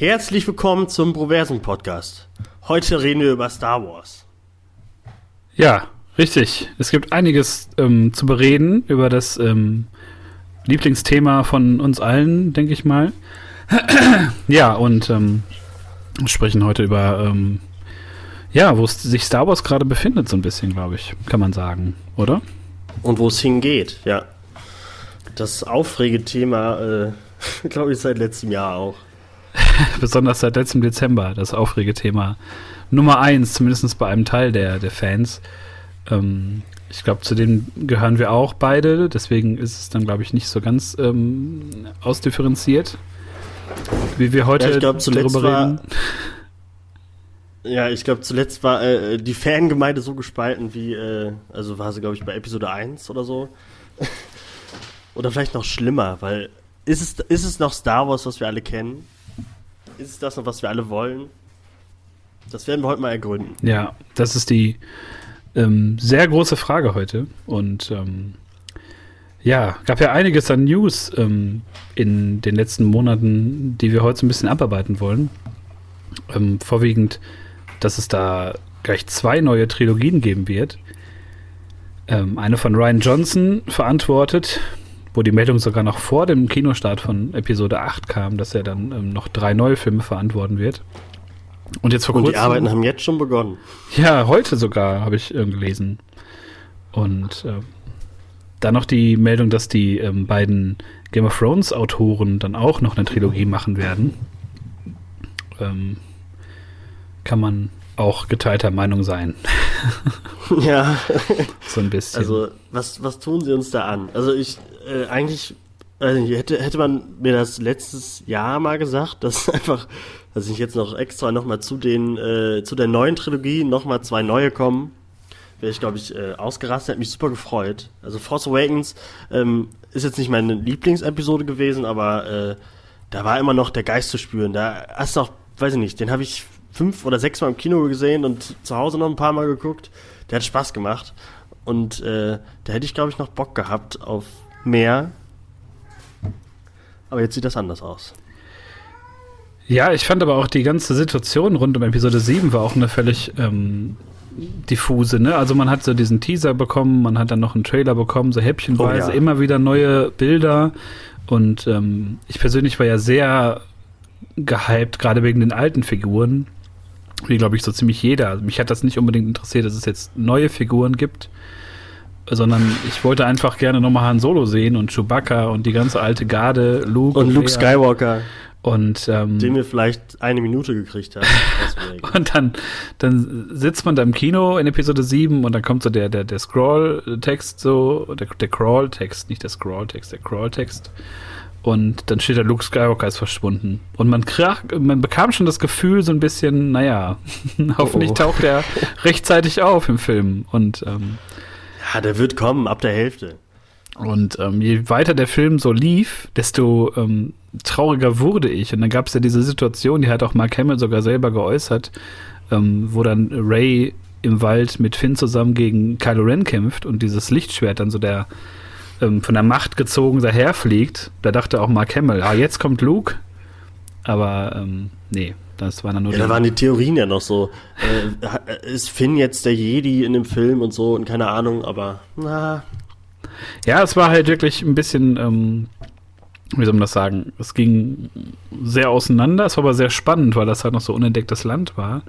Herzlich willkommen zum Proversum Podcast. Heute reden wir über Star Wars. Ja, richtig. Es gibt einiges ähm, zu bereden über das ähm, Lieblingsthema von uns allen, denke ich mal. ja, und ähm, sprechen heute über, ähm, ja, wo sich Star Wars gerade befindet, so ein bisschen, glaube ich, kann man sagen, oder? Und wo es hingeht, ja. Das Aufregethema, äh, glaube ich, seit letztem Jahr auch. Besonders seit letztem Dezember, das Aufregethema Nummer eins, zumindest bei einem Teil der, der Fans. Ähm, ich glaube, zu dem gehören wir auch beide, deswegen ist es dann, glaube ich, nicht so ganz ähm, ausdifferenziert, wie wir heute ja, ich glaub, darüber war, reden. Ja, ich glaube, zuletzt war äh, die Fangemeinde so gespalten wie, äh, also war sie, glaube ich, bei Episode 1 oder so. oder vielleicht noch schlimmer, weil ist es, ist es noch Star Wars, was wir alle kennen? Ist das noch, was wir alle wollen? Das werden wir heute mal ergründen. Ja, das ist die ähm, sehr große Frage heute. Und ähm, ja, gab ja einiges an News ähm, in den letzten Monaten, die wir heute so ein bisschen abarbeiten wollen. Ähm, vorwiegend, dass es da gleich zwei neue Trilogien geben wird. Ähm, eine von Ryan Johnson verantwortet, wo die Meldung sogar noch vor dem Kinostart von Episode 8 kam, dass er dann ähm, noch drei neue Filme verantworten wird. Und jetzt vor kurzem. Und die Arbeiten haben jetzt schon begonnen. Ja, heute sogar habe ich äh, gelesen. Und äh, dann noch die Meldung, dass die ähm, beiden Game of Thrones Autoren dann auch noch eine Trilogie machen werden. Ähm, kann man auch geteilter Meinung sein. ja. so ein bisschen. Also, was, was tun sie uns da an? Also, ich, äh, eigentlich, also hätte, hätte man mir das letztes Jahr mal gesagt, dass einfach, dass ich jetzt noch extra nochmal zu den, äh, zu der neuen Trilogie nochmal zwei neue kommen, wäre ich, glaube ich, äh, ausgerastet, hätte mich super gefreut. Also, Force Awakens ähm, ist jetzt nicht meine Lieblingsepisode gewesen, aber äh, da war immer noch der Geist zu spüren. Da hast du auch, weiß ich nicht, den habe ich fünf oder sechs Mal im Kino gesehen und zu Hause noch ein paar Mal geguckt. Der hat Spaß gemacht. Und äh, da hätte ich, glaube ich, noch Bock gehabt auf mehr. Aber jetzt sieht das anders aus. Ja, ich fand aber auch die ganze Situation rund um Episode 7 war auch eine völlig ähm, diffuse. Ne? Also man hat so diesen Teaser bekommen, man hat dann noch einen Trailer bekommen, so häppchenweise, oh, ja. immer wieder neue Bilder. Und ähm, ich persönlich war ja sehr gehypt, gerade wegen den alten Figuren wie glaube ich so ziemlich jeder. Also mich hat das nicht unbedingt interessiert, dass es jetzt neue Figuren gibt, sondern ich wollte einfach gerne nochmal Han Solo sehen und Chewbacca und die ganze alte Garde, Luke und, und Luke Skywalker. Und ähm, den wir vielleicht eine Minute gekriegt haben. und dann, dann sitzt man da im Kino in Episode 7 und dann kommt so der, der, der Scroll-Text so, der, der Crawl-Text, nicht der Scroll-Text, der Crawl-Text. Und dann steht da, Luke Skywalker ist verschwunden. Und man, krach, man bekam schon das Gefühl, so ein bisschen, naja, hoffentlich oh. taucht er rechtzeitig auf im Film. Und ähm, ja, der wird kommen, ab der Hälfte. Und ähm, je weiter der Film so lief, desto ähm, trauriger wurde ich. Und dann gab es ja diese Situation, die hat auch Mark Hamill sogar selber geäußert, ähm, wo dann Ray im Wald mit Finn zusammen gegen Kylo Ren kämpft und dieses Lichtschwert dann so der ähm, von der Macht gezogen daherfliegt. Da dachte auch Mark Hamill, ah, jetzt kommt Luke. Aber ähm, nee, das war dann nur. Ja, da waren die Theorien ja noch so. Äh, ist Finn jetzt der Jedi in dem Film und so und keine Ahnung, aber na. Ja, es war halt wirklich ein bisschen, ähm, wie soll man das sagen? Es ging sehr auseinander, es war aber sehr spannend, weil das halt noch so unentdecktes Land war.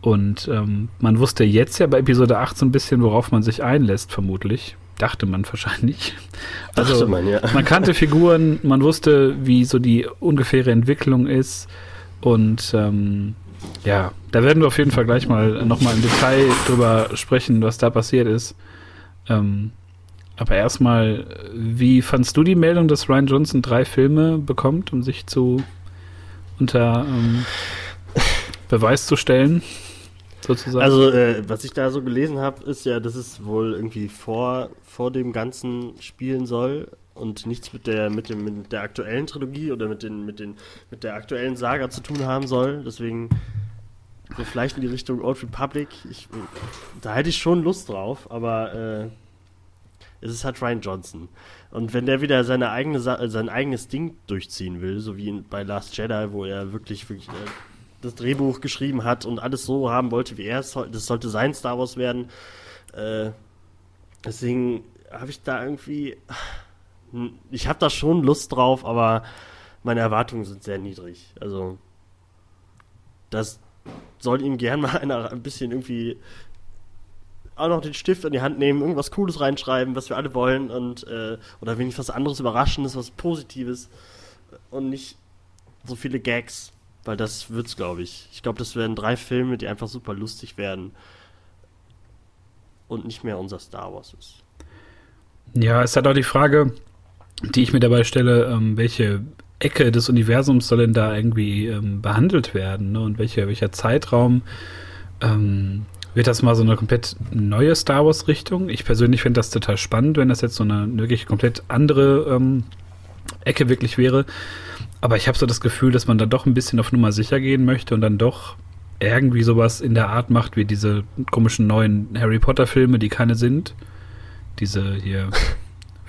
Und ähm, man wusste jetzt ja bei Episode 8 so ein bisschen, worauf man sich einlässt, vermutlich dachte man wahrscheinlich. Also dachte man, ja. man kannte Figuren, man wusste, wie so die ungefähre Entwicklung ist. Und ähm, ja, da werden wir auf jeden Fall gleich mal nochmal im Detail drüber sprechen, was da passiert ist. Ähm, aber erstmal, wie fandst du die Meldung, dass Ryan Johnson drei Filme bekommt, um sich zu unter ähm, Beweis zu stellen? Sozusagen? Also, äh, was ich da so gelesen habe, ist ja, dass es wohl irgendwie vor, vor dem Ganzen spielen soll und nichts mit der, mit dem, mit der aktuellen Trilogie oder mit, den, mit, den, mit der aktuellen Saga zu tun haben soll. Deswegen so vielleicht in die Richtung Old Republic. Ich, da hätte ich schon Lust drauf, aber äh, Es ist halt Ryan Johnson. Und wenn der wieder seine eigene, sein eigenes Ding durchziehen will, so wie bei Last Jedi, wo er wirklich, wirklich äh, das Drehbuch geschrieben hat und alles so haben wollte, wie er es, das sollte sein Star Wars werden. Äh, deswegen habe ich da irgendwie, ich habe da schon Lust drauf, aber meine Erwartungen sind sehr niedrig. Also, das soll ihm gern mal einer ein bisschen irgendwie auch noch den Stift in die Hand nehmen, irgendwas Cooles reinschreiben, was wir alle wollen und äh, oder wenigstens was anderes Überraschendes, was Positives und nicht so viele Gags, weil das wird's, glaube ich. Ich glaube, das werden drei Filme, die einfach super lustig werden und nicht mehr unser Star Wars ist. Ja, es hat auch die Frage, die ich mir dabei stelle, ähm, welche Ecke des Universums soll denn da irgendwie ähm, behandelt werden ne? und welche, welcher Zeitraum ähm, wird das mal so eine komplett neue Star Wars Richtung? Ich persönlich finde das total spannend, wenn das jetzt so eine wirklich komplett andere ähm, Ecke wirklich wäre. Aber ich habe so das Gefühl, dass man da doch ein bisschen auf Nummer sicher gehen möchte und dann doch irgendwie sowas in der Art macht wie diese komischen neuen Harry Potter Filme, die keine sind. Diese hier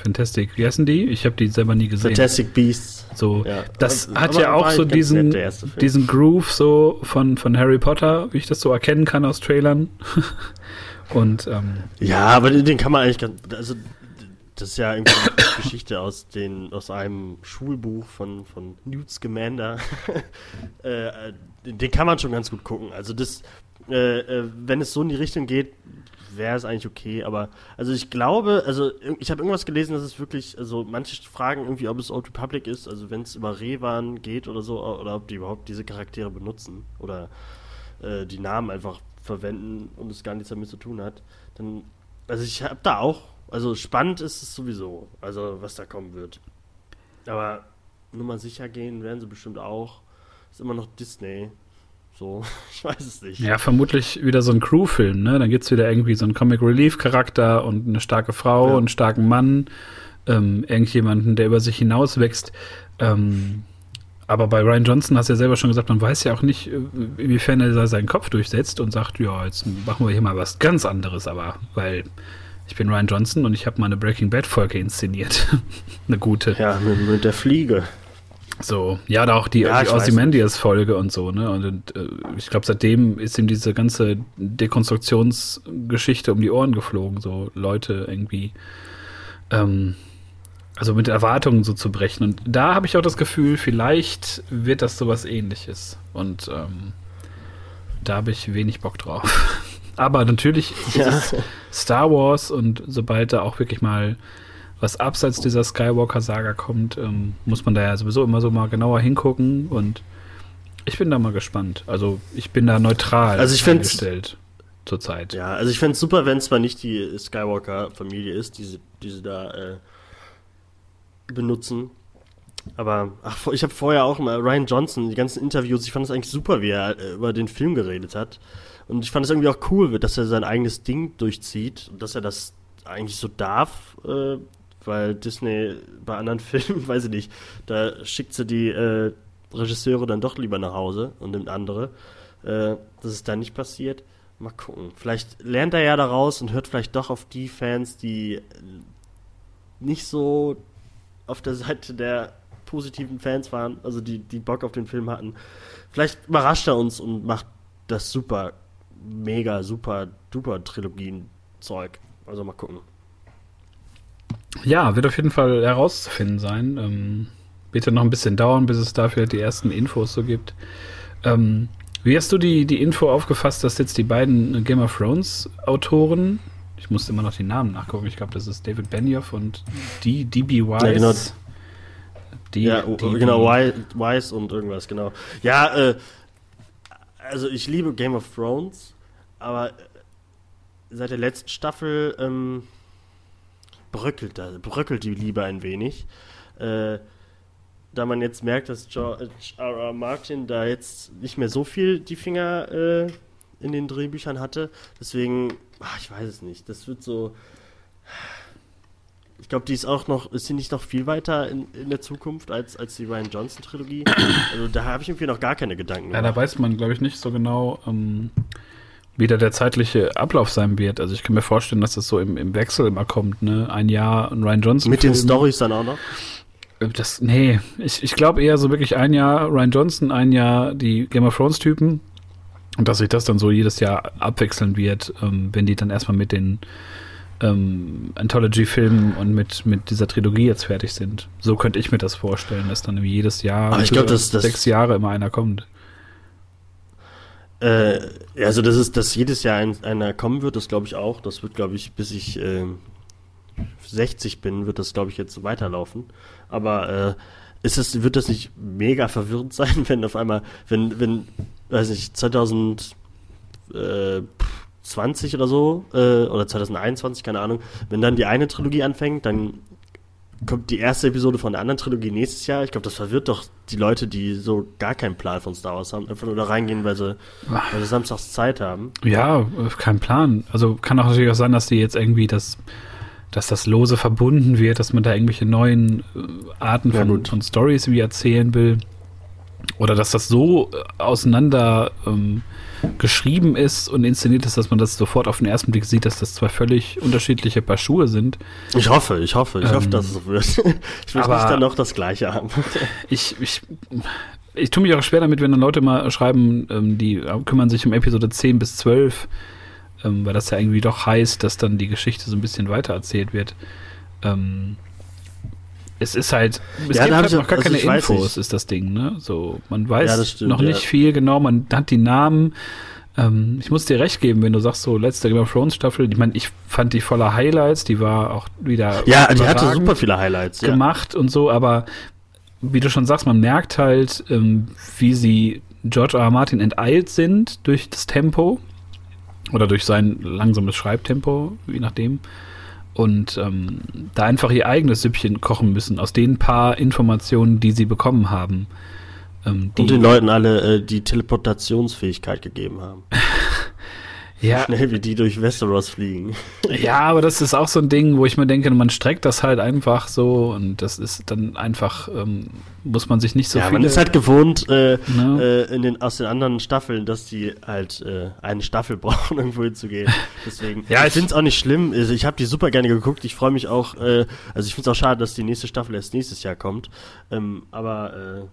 Fantastic, wie heißen die? Ich habe die selber nie gesehen. Fantastic Beasts. So, ja. das aber, hat ja auch so diesen, diesen Groove so von, von Harry Potter, wie ich das so erkennen kann aus Trailern. Und ähm, ja, aber den, den, kann man eigentlich ganz, also das ist ja irgendwie eine Geschichte aus den aus einem Schulbuch von von Newt Scamander. äh, den kann man schon ganz gut gucken. Also das, äh, äh, wenn es so in die Richtung geht, wäre es eigentlich okay, aber also ich glaube, also ich habe irgendwas gelesen, dass es wirklich, also manche fragen irgendwie, ob es Old Republic ist, also wenn es über Revan geht oder so, oder ob die überhaupt diese Charaktere benutzen oder äh, die Namen einfach verwenden und es gar nichts damit zu tun hat, dann, also ich habe da auch, also spannend ist es sowieso, also was da kommen wird. Aber nur mal sicher gehen werden sie bestimmt auch. Ist immer noch Disney. So, ich weiß es nicht. Ja, vermutlich wieder so ein Crew-Film, ne? Dann gibt es wieder irgendwie so einen Comic Relief-Charakter und eine starke Frau ja. und einen starken Mann, ähm, irgendjemanden, der über sich hinauswächst. Ähm, aber bei Ryan Johnson hast du ja selber schon gesagt, man weiß ja auch nicht, äh, inwiefern er seinen Kopf durchsetzt und sagt, ja, jetzt machen wir hier mal was ganz anderes, aber weil ich bin Ryan Johnson und ich habe mal eine Breaking Bad Folge inszeniert. eine gute. Ja, mit, mit der Fliege. So, ja, da auch die, ja, die Ozymandias-Folge und so, ne? Und, und äh, ich glaube, seitdem ist ihm diese ganze Dekonstruktionsgeschichte um die Ohren geflogen, so Leute irgendwie, ähm, also mit Erwartungen so zu brechen. Und da habe ich auch das Gefühl, vielleicht wird das sowas ähnliches. Und ähm, da habe ich wenig Bock drauf. Aber natürlich ja. ist es Star Wars und sobald da auch wirklich mal was abseits dieser Skywalker-Saga kommt, ähm, muss man da ja sowieso immer so mal genauer hingucken und ich bin da mal gespannt. Also ich bin da neutral also ich eingestellt zurzeit. Ja, also ich fände es super, wenn es zwar nicht die Skywalker-Familie ist, die sie, die sie da äh, benutzen. Aber ach, ich habe vorher auch mal Ryan Johnson, die ganzen Interviews, ich fand es eigentlich super, wie er äh, über den Film geredet hat. Und ich fand es irgendwie auch cool, dass er sein eigenes Ding durchzieht und dass er das eigentlich so darf, äh, weil Disney bei anderen Filmen, weiß ich nicht, da schickt sie die äh, Regisseure dann doch lieber nach Hause und nimmt andere. Äh, dass es da nicht passiert. Mal gucken. Vielleicht lernt er ja daraus und hört vielleicht doch auf die Fans, die nicht so auf der Seite der positiven Fans waren, also die, die Bock auf den Film hatten. Vielleicht überrascht er uns und macht das super, mega, super, duper Trilogien-Zeug. Also mal gucken. Ja, wird auf jeden Fall herauszufinden sein. Ähm, wird ja noch ein bisschen dauern, bis es dafür die ersten Infos so gibt. Ähm, wie hast du die, die Info aufgefasst, dass jetzt die beiden Game of Thrones Autoren, ich muss immer noch die Namen nachgucken, ich glaube, das ist David Benioff und D, DB Wise. Ja, genau. Die, ja, die, genau, Wise und irgendwas, genau. Ja, äh, also ich liebe Game of Thrones, aber seit der letzten Staffel ähm, bröckelt, da, bröckelt die Liebe ein wenig. Äh, da man jetzt merkt, dass George R. R. Martin da jetzt nicht mehr so viel die Finger äh, in den Drehbüchern hatte. Deswegen, ach, ich weiß es nicht. Das wird so. Ich glaube, die ist auch noch, ist sie nicht noch viel weiter in, in der Zukunft als, als die Ryan Johnson Trilogie? Also da habe ich irgendwie noch gar keine Gedanken. Ja, da weiß man, glaube ich, nicht so genau, ähm, wieder der zeitliche Ablauf sein wird. Also ich kann mir vorstellen, dass das so im, im Wechsel immer kommt, ne? Ein Jahr ein Ryan Johnson. Mit den Stories dann auch noch? Äh, das, nee, ich, ich glaube eher so wirklich ein Jahr Ryan Johnson, ein Jahr die Game of Thrones Typen. Und dass sich das dann so jedes Jahr abwechseln wird, ähm, wenn die dann erstmal mit den ähm, Anthology-Filmen und mit, mit dieser Trilogie jetzt fertig sind. So könnte ich mir das vorstellen, dass dann jedes Jahr Aber ich glaub, das, das sechs Jahre immer einer kommt. Äh, also das ist, dass jedes Jahr ein, einer kommen wird, das glaube ich auch. Das wird, glaube ich, bis ich äh, 60 bin, wird das, glaube ich, jetzt weiterlaufen. Aber äh, ist es, wird das nicht mega verwirrend sein, wenn auf einmal, wenn, wenn, weiß ich, 2020 oder so, äh, oder 2021, keine Ahnung, wenn dann die eine Trilogie anfängt, dann kommt die erste Episode von der anderen Trilogie nächstes Jahr. Ich glaube, das verwirrt doch die Leute, die so gar keinen Plan von Star Wars haben, einfach nur da reingehen, weil sie, weil sie samstags Zeit haben. Ja, kein Plan. Also kann auch natürlich auch sein, dass die jetzt irgendwie das, dass das lose verbunden wird, dass man da irgendwelche neuen äh, Arten von, ja, von Stories wie erzählen will. Oder dass das so äh, auseinander ähm, geschrieben ist und inszeniert ist, dass man das sofort auf den ersten Blick sieht, dass das zwei völlig unterschiedliche Paar Schuhe sind. Ich hoffe, ich hoffe, ich ähm, hoffe, dass es so wird. Ich will nicht dann noch das Gleiche haben. Ich, ich, ich tue mich auch schwer damit, wenn dann Leute mal schreiben, ähm, die kümmern sich um Episode 10 bis 12, ähm, weil das ja irgendwie doch heißt, dass dann die Geschichte so ein bisschen weiter erzählt wird. Ähm, es ist halt, es ja, gibt halt noch gar also keine Infos, ist das Ding, ne? So, man weiß ja, stimmt, noch nicht ja. viel genau, man hat die Namen. Ähm, ich muss dir recht geben, wenn du sagst, so letzte Game of Thrones Staffel, ich meine, ich fand die voller Highlights, die war auch wieder. Ja, die hatte super viele Highlights. Gemacht und so, aber wie du schon sagst, man merkt halt, ähm, wie sie George R. R. Martin enteilt sind durch das Tempo oder durch sein langsames Schreibtempo, je nachdem und ähm, da einfach ihr eigenes Süppchen kochen müssen, aus den paar Informationen, die sie bekommen haben. Ähm, und den Leuten alle äh, die Teleportationsfähigkeit gegeben haben. ja. Schnell wie die durch Westeros fliegen. ja, aber das ist auch so ein Ding, wo ich mir denke, man streckt das halt einfach so und das ist dann einfach, ähm, muss man sich nicht so ja, viele... man ist halt gewohnt äh, no. äh, in den, aus den anderen Staffeln, dass die halt äh, eine Staffel brauchen, irgendwo hinzugehen. Deswegen, ja, ich finde es auch nicht schlimm. Also ich habe die super gerne geguckt. Ich freue mich auch, äh, also ich finde es auch schade, dass die nächste Staffel erst nächstes Jahr kommt. Ähm, aber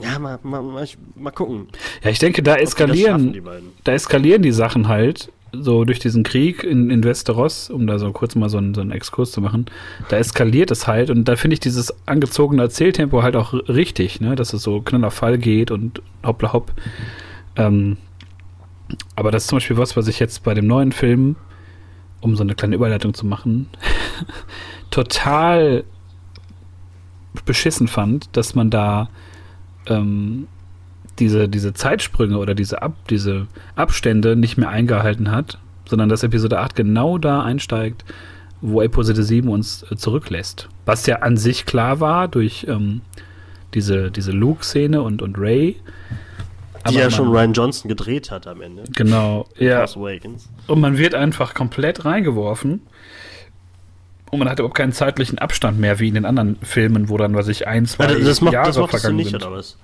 äh, ja, mal, mal, mal, mal, gucken. Ja, ich denke, da eskalieren, da eskalieren die Sachen halt so durch diesen Krieg in, in Westeros, um da so kurz mal so einen, so einen Exkurs zu machen, da eskaliert es halt und da finde ich dieses angezogene Erzähltempo halt auch richtig, ne, dass es so knaller Fall geht und hoppla hopp. Ähm, aber das ist zum Beispiel was, was ich jetzt bei dem neuen Film, um so eine kleine Überleitung zu machen, total beschissen fand, dass man da ähm, diese, diese Zeitsprünge oder diese, Ab, diese Abstände nicht mehr eingehalten hat, sondern dass Episode 8 genau da einsteigt, wo Episode 7 uns äh, zurücklässt. Was ja an sich klar war durch ähm, diese, diese Luke-Szene und, und Ray. Die ja schon Ryan Johnson gedreht hat am Ende. Genau, ja. Und man wird einfach komplett reingeworfen. Und man hat überhaupt keinen zeitlichen Abstand mehr, wie in den anderen Filmen, wo dann, was ich, ein, zwei ja, das macht, Jahre das vergangen nicht, sind. Oder was?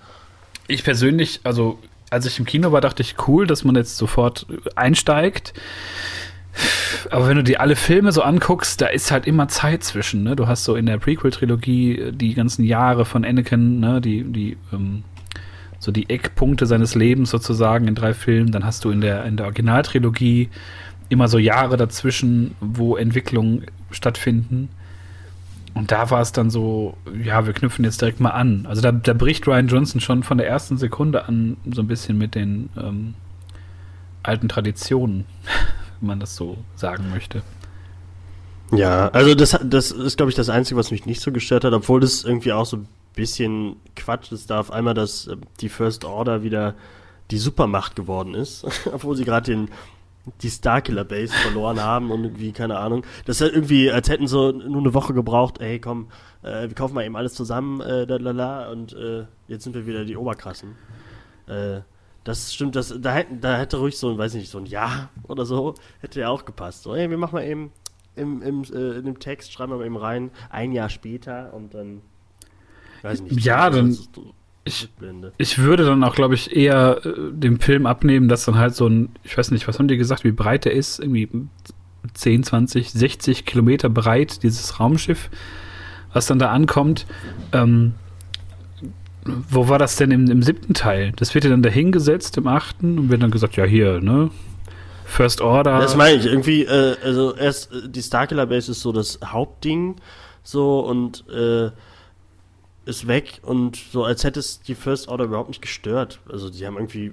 Ich persönlich, also als ich im Kino war, dachte ich, cool, dass man jetzt sofort einsteigt. Aber wenn du dir alle Filme so anguckst, da ist halt immer Zeit zwischen. Ne? Du hast so in der Prequel-Trilogie die ganzen Jahre von Anakin, ne? die, die, ähm, so die Eckpunkte seines Lebens sozusagen in drei Filmen. Dann hast du in der, in der Originaltrilogie immer so Jahre dazwischen, wo Entwicklungen stattfinden. Und da war es dann so, ja, wir knüpfen jetzt direkt mal an. Also da, da bricht Ryan Johnson schon von der ersten Sekunde an so ein bisschen mit den ähm, alten Traditionen, wenn man das so sagen möchte. Ja, also das, das ist, glaube ich, das Einzige, was mich nicht so gestört hat, obwohl das irgendwie auch so ein bisschen Quatsch ist, da auf einmal, dass äh, die First Order wieder die Supermacht geworden ist, obwohl sie gerade den die Starkiller Base verloren haben und irgendwie, keine Ahnung. Das ist halt irgendwie, als hätten sie nur eine Woche gebraucht, ey, komm, äh, wir kaufen mal eben alles zusammen, äh, lalala, und äh, jetzt sind wir wieder die Oberkrassen. Äh, das stimmt, das, da, hätte, da hätte ruhig so ein, weiß nicht, so ein Ja oder so, hätte ja auch gepasst. So, ey, wir machen mal eben im, im, äh, in dem Text, schreiben wir mal eben rein, ein Jahr später und dann, weiß nicht. Ja, dann. So, ich, ich würde dann auch, glaube ich, eher äh, dem Film abnehmen, dass dann halt so ein, ich weiß nicht, was haben die gesagt, wie breit der ist? Irgendwie 10, 20, 60 Kilometer breit, dieses Raumschiff, was dann da ankommt. Ähm, wo war das denn im, im siebten Teil? Das wird ja dann dahingesetzt im achten und wird dann gesagt, ja, hier, ne? First Order. Das meine ich, irgendwie, äh, also erst äh, die Starkiller Base ist so das Hauptding, so und äh, ist weg und so, als hätte es die First Order überhaupt nicht gestört. Also die haben irgendwie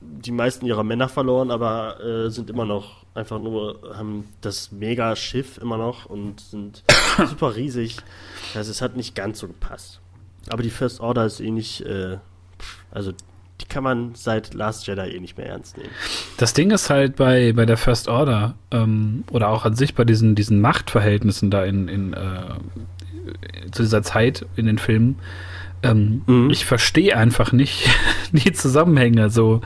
die meisten ihrer Männer verloren, aber äh, sind immer noch einfach nur, haben das Mega-Schiff immer noch und sind super riesig. Also es hat nicht ganz so gepasst. Aber die First Order ist eh nicht, äh, also die kann man seit Last Jedi eh nicht mehr ernst nehmen. Das Ding ist halt bei, bei der First Order ähm, oder auch an sich bei diesen, diesen Machtverhältnissen da in, in äh, zu dieser Zeit in den Filmen, ähm, mhm. ich verstehe einfach nicht die Zusammenhänge. So,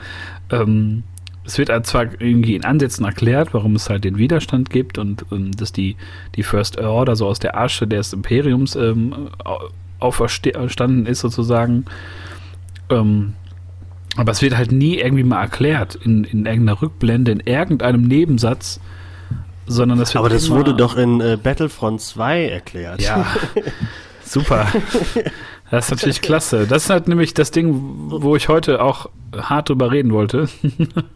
ähm, es wird halt zwar irgendwie in Ansätzen erklärt, warum es halt den Widerstand gibt und ähm, dass die, die First Order so aus der Asche des Imperiums ähm, auferstanden ist, sozusagen. Ähm, aber es wird halt nie irgendwie mal erklärt in, in irgendeiner Rückblende, in irgendeinem Nebensatz, sondern das wird Aber das wurde doch in äh, Battlefront 2 erklärt. Ja, super. Das ist natürlich klasse. Das ist halt nämlich das Ding, wo ich heute auch hart drüber reden wollte.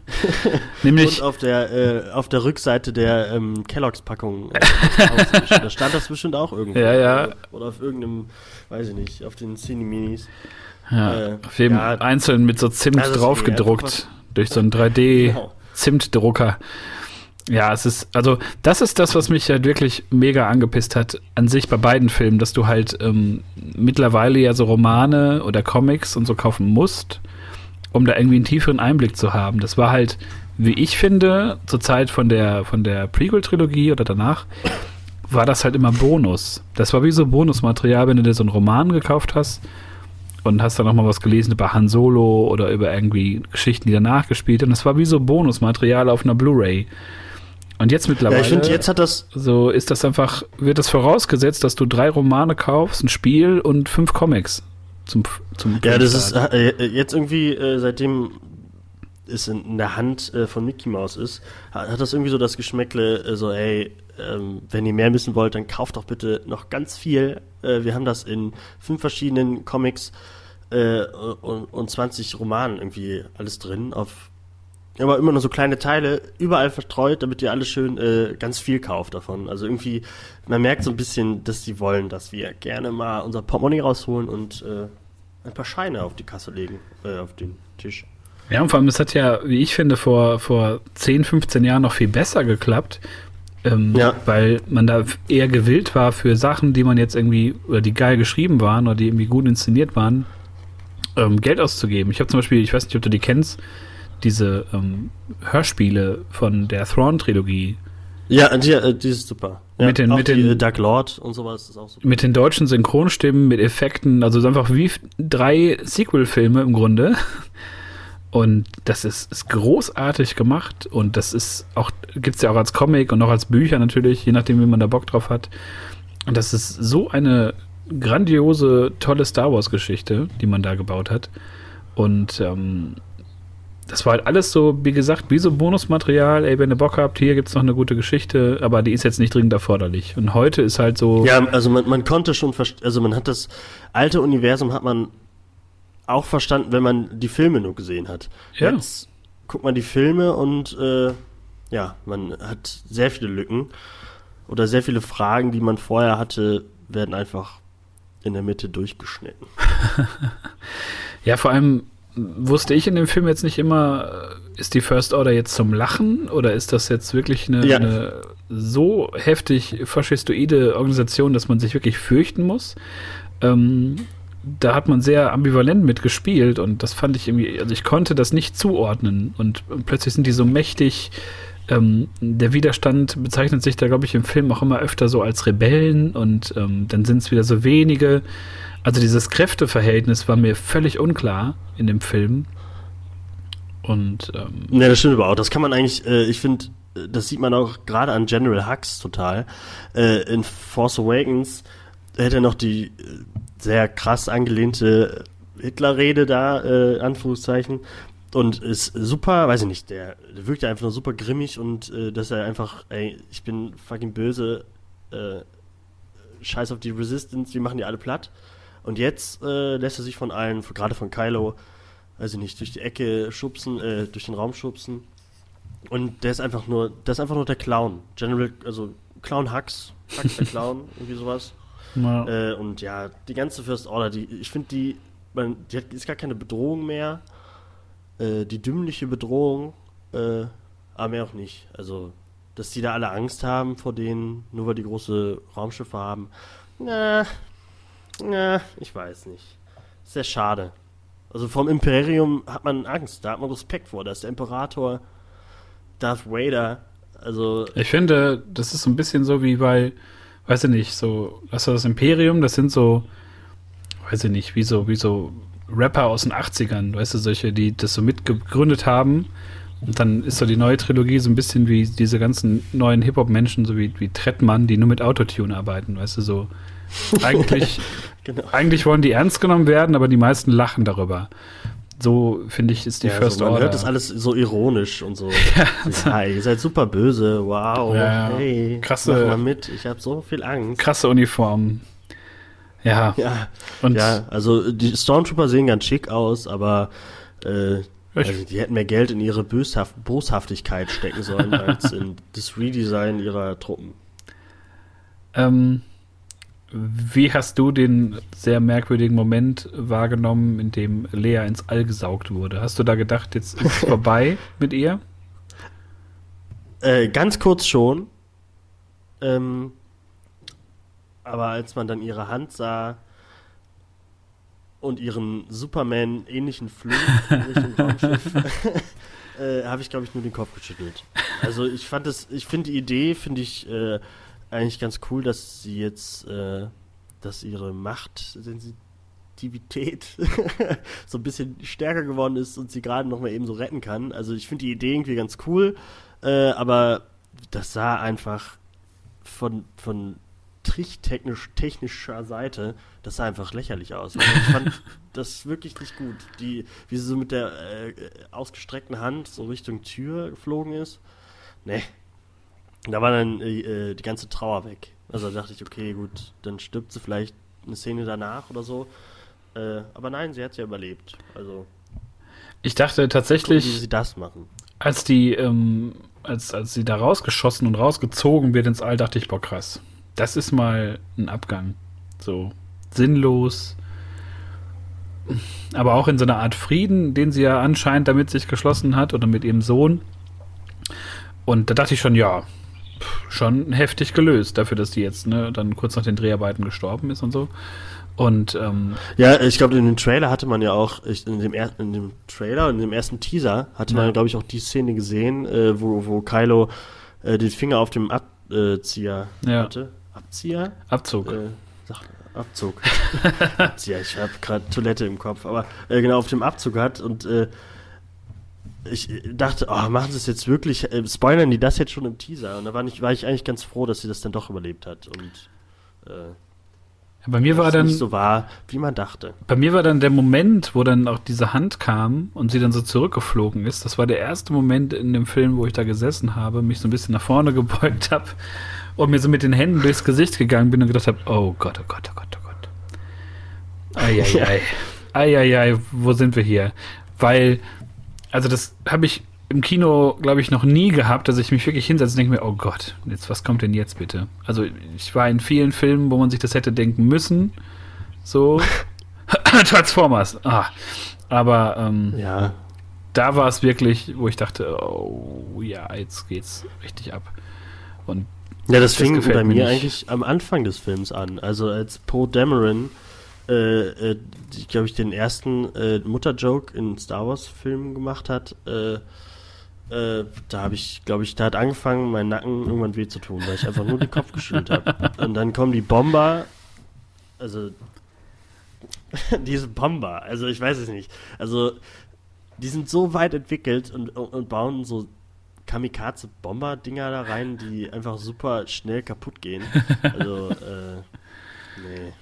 nämlich Und auf der, äh, auf der Rückseite der ähm, Kelloggs-Packung. Äh, da stand das bestimmt auch irgendwo. Ja, ja. Oder auf irgendeinem, weiß ich nicht, auf den Cineminis. Ja, äh, auf jedem ja, einzeln mit so Zimt drauf gedruckt. Durch so einen 3D-Zimtdrucker. Genau. Ja, es ist, also, das ist das, was mich halt wirklich mega angepisst hat, an sich bei beiden Filmen, dass du halt ähm, mittlerweile ja so Romane oder Comics und so kaufen musst, um da irgendwie einen tieferen Einblick zu haben. Das war halt, wie ich finde, zur Zeit von der, von der Prequel-Trilogie oder danach, war das halt immer Bonus. Das war wie so Bonusmaterial, wenn du dir so einen Roman gekauft hast und hast dann noch mal was gelesen über Han Solo oder über irgendwie Geschichten, die danach gespielt haben. Das war wie so Bonusmaterial auf einer Blu-ray. Und jetzt mittlerweile. Ja, ich finde, jetzt hat das. So ist das einfach, wird das vorausgesetzt, dass du drei Romane kaufst, ein Spiel und fünf Comics zum, zum Ja, das ist äh, äh, jetzt irgendwie, äh, seitdem es in, der Hand äh, von Mickey Mouse ist, hat, hat, das irgendwie so das Geschmäckle, äh, so, ey, ähm, wenn ihr mehr wissen wollt, dann kauft doch bitte noch ganz viel. Äh, wir haben das in fünf verschiedenen Comics und, und 20 Romanen irgendwie alles drin auf aber immer nur so kleine Teile, überall verstreut, damit ihr alle schön äh, ganz viel kauft davon. Also irgendwie, man merkt so ein bisschen, dass sie wollen, dass wir gerne mal unser Portemonnaie rausholen und äh, ein paar Scheine auf die Kasse legen, äh, auf den Tisch. Ja, und vor allem, es hat ja, wie ich finde, vor, vor 10, 15 Jahren noch viel besser geklappt. Ähm, ja. Weil man da eher gewillt war für Sachen, die man jetzt irgendwie, oder die geil geschrieben waren oder die irgendwie gut inszeniert waren, ähm, Geld auszugeben. Ich habe zum Beispiel, ich weiß nicht, ob du die kennst, diese ähm, Hörspiele von der Thrawn-Trilogie. Ja, die, äh, die ist super. Ja, mit den, mit den äh, Dark Lord und sowas ist auch super. Mit den deutschen Synchronstimmen, mit Effekten, also einfach wie drei Sequel-Filme im Grunde. Und das ist, ist großartig gemacht und das ist auch, gibt es ja auch als Comic und auch als Bücher natürlich, je nachdem, wie man da Bock drauf hat. Und das ist so eine grandiose, tolle Star Wars-Geschichte, die man da gebaut hat. Und ähm, das war halt alles so, wie gesagt, wie so Bonusmaterial. Ey, wenn ihr Bock habt, hier gibt es noch eine gute Geschichte, aber die ist jetzt nicht dringend erforderlich. Und heute ist halt so. Ja, also man, man konnte schon, also man hat das alte Universum hat man auch verstanden, wenn man die Filme nur gesehen hat. Ja. Jetzt guckt man die Filme und äh, ja, man hat sehr viele Lücken oder sehr viele Fragen, die man vorher hatte, werden einfach in der Mitte durchgeschnitten. ja, vor allem wusste ich in dem Film jetzt nicht immer, äh, ist die First Order jetzt zum Lachen oder ist das jetzt wirklich eine, ja. eine so heftig faschistoide Organisation, dass man sich wirklich fürchten muss? Ähm, da hat man sehr ambivalent mitgespielt und das fand ich irgendwie, also ich konnte das nicht zuordnen und, und plötzlich sind die so mächtig. Ähm, der Widerstand bezeichnet sich da, glaube ich, im Film auch immer öfter so als Rebellen und ähm, dann sind es wieder so wenige. Also dieses Kräfteverhältnis war mir völlig unklar in dem Film. Und ähm, ja, das stimmt überhaupt. Das kann man eigentlich, äh, ich finde, das sieht man auch gerade an General Hux total. Äh, in Force Awakens hätte er noch die äh, sehr krass angelehnte Hitler-Rede da, äh, Anführungszeichen. Und ist super, weiß ich nicht, der, der wirkt ja einfach nur super grimmig und äh, dass er einfach, ey, ich bin fucking böse, äh, scheiß auf die Resistance, wir machen die alle platt. Und jetzt äh, lässt er sich von allen, gerade von Kylo, ich nicht, durch die Ecke schubsen, äh, durch den Raum schubsen. Und der ist einfach nur, der ist einfach nur der Clown. General, also Clown Hux, Hux der Clown, irgendwie sowas. Ja. Äh, und ja, die ganze First Order, die, ich finde die, man, die hat, ist gar keine Bedrohung mehr. Äh, die dümmliche Bedrohung, äh, aber mehr auch nicht. Also, dass die da alle Angst haben vor denen, nur weil die große Raumschiffe haben. Na, na, ich weiß nicht. Sehr schade. Also vom Imperium hat man Angst, da hat man Respekt vor. Da ist der Imperator, Darth Vader. Also. Ich finde, das ist so ein bisschen so wie bei, weiß ich nicht, so, war das Imperium? Das sind so, weiß ich nicht, wie so, wie so Rapper aus den 80ern, weißt du, solche, die das so mitgegründet haben. Und dann ist so die neue Trilogie so ein bisschen wie diese ganzen neuen Hip-Hop-Menschen, so wie, wie Trettmann, die nur mit Autotune arbeiten, weißt du, so. Eigentlich, genau. eigentlich wollen die ernst genommen werden, aber die meisten lachen darüber. So, finde ich, ist die ja, First also man Order. hört das alles so ironisch und so. ja, ja, ihr seid super böse, wow, ja, hey, krasse, mach mal mit, ich habe so viel Angst. Krasse Uniformen. Ja. Ja, und ja, also die Stormtrooper sehen ganz schick aus, aber äh, also die hätten mehr Geld in ihre Böshaft Boshaftigkeit stecken sollen, als in das Redesign ihrer Truppen. Ähm, wie hast du den sehr merkwürdigen Moment wahrgenommen, in dem Lea ins All gesaugt wurde? Hast du da gedacht, jetzt ist es vorbei mit ihr? Äh, ganz kurz schon. Ähm, aber als man dann ihre Hand sah und ihren Superman-ähnlichen Flug Richtung Raumschiff, äh, habe ich, glaube ich, nur den Kopf geschüttelt. Also ich fand es, ich finde die Idee, finde ich äh, eigentlich ganz cool, dass sie jetzt, äh, dass ihre Machtsensitivität so ein bisschen stärker geworden ist und sie gerade noch mal eben so retten kann. Also ich finde die Idee irgendwie ganz cool, äh, aber das sah einfach von, von tricktechnisch technischer Seite, das sah einfach lächerlich aus. Also ich fand das wirklich nicht gut. Die, wie sie so mit der äh, ausgestreckten Hand so Richtung Tür geflogen ist. Nee, da war dann äh, die ganze Trauer weg. Also da dachte ich, okay, gut, dann stirbt sie vielleicht eine Szene danach oder so. Äh, aber nein, sie hat ja überlebt. Also. Ich dachte tatsächlich. Gucken, wie sie das machen. Als die, ähm, als, als sie da rausgeschossen und rausgezogen wird ins All, dachte ich, boah, krass. Das ist mal ein Abgang. So sinnlos. Aber auch in so einer Art Frieden, den sie ja anscheinend damit sich geschlossen hat oder mit ihrem Sohn. Und da dachte ich schon, ja, schon heftig gelöst, dafür, dass die jetzt ne, dann kurz nach den Dreharbeiten gestorben ist und so. Und ähm, ja, ich glaube, in dem Trailer hatte man ja auch, ich, in, dem er, in dem Trailer, in dem ersten Teaser, hatte ja. man, glaube ich, auch die Szene gesehen, äh, wo, wo Kylo äh, den Finger auf dem Abzieher ja. hatte. Abzieher? Abzug. Äh, sag, Abzug. Abzieher, ich habe gerade Toilette im Kopf, aber äh, genau auf dem Abzug hat und äh, ich dachte, oh, machen sie es jetzt wirklich, äh, spoilern die das jetzt schon im Teaser? Und da war ich, war ich eigentlich ganz froh, dass sie das dann doch überlebt hat. Und äh, bei mir war dann nicht so war, wie man dachte. Bei mir war dann der Moment, wo dann auch diese Hand kam und sie dann so zurückgeflogen ist. Das war der erste Moment in dem Film, wo ich da gesessen habe, mich so ein bisschen nach vorne gebeugt habe und mir so mit den Händen durchs Gesicht gegangen bin und gedacht habe, oh Gott, oh Gott, oh Gott, oh Gott. Eieiei. Eieiei, wo sind wir hier? Weil also das habe ich im Kino, glaube ich, noch nie gehabt, dass ich mich wirklich hinsetze und denke mir, oh Gott, jetzt, was kommt denn jetzt bitte? Also ich war in vielen Filmen, wo man sich das hätte denken müssen. So. Transformers. Ah. Aber ähm, ja. da war es wirklich, wo ich dachte, oh ja, jetzt geht's richtig ab. Und ja, das, das fing bei mir nicht. eigentlich am Anfang des Films an. Also als Poe Dameron äh, äh, glaube ich, den ersten äh, Mutter-Joke in Star Wars-Filmen gemacht hat, äh, äh, da habe ich, glaube ich, da hat angefangen, meinen Nacken irgendwann weh zu tun, weil ich einfach nur den Kopf geschüttelt habe. Und dann kommen die Bomber, also diese Bomber, also ich weiß es nicht. Also die sind so weit entwickelt und, und bauen so Kamikaze-Bomber-Dinger da rein, die einfach super schnell kaputt gehen. Also, äh, nee.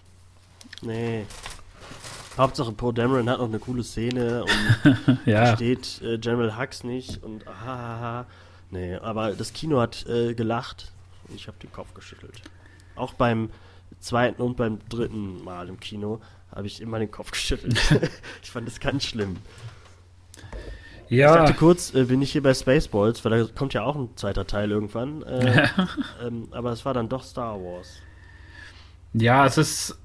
Nee. Hauptsache Poe Dameron hat noch eine coole Szene und Ja. versteht äh, General Hux nicht und ahaha. Nee, aber das Kino hat äh, gelacht und ich habe den Kopf geschüttelt. Auch beim zweiten und beim dritten Mal im Kino habe ich immer den Kopf geschüttelt. ich fand das ganz schlimm. Ich Ja, dachte kurz, äh, bin ich hier bei Spaceballs, weil da kommt ja auch ein zweiter Teil irgendwann. Äh, ähm, aber es war dann doch Star Wars. ja, es ist.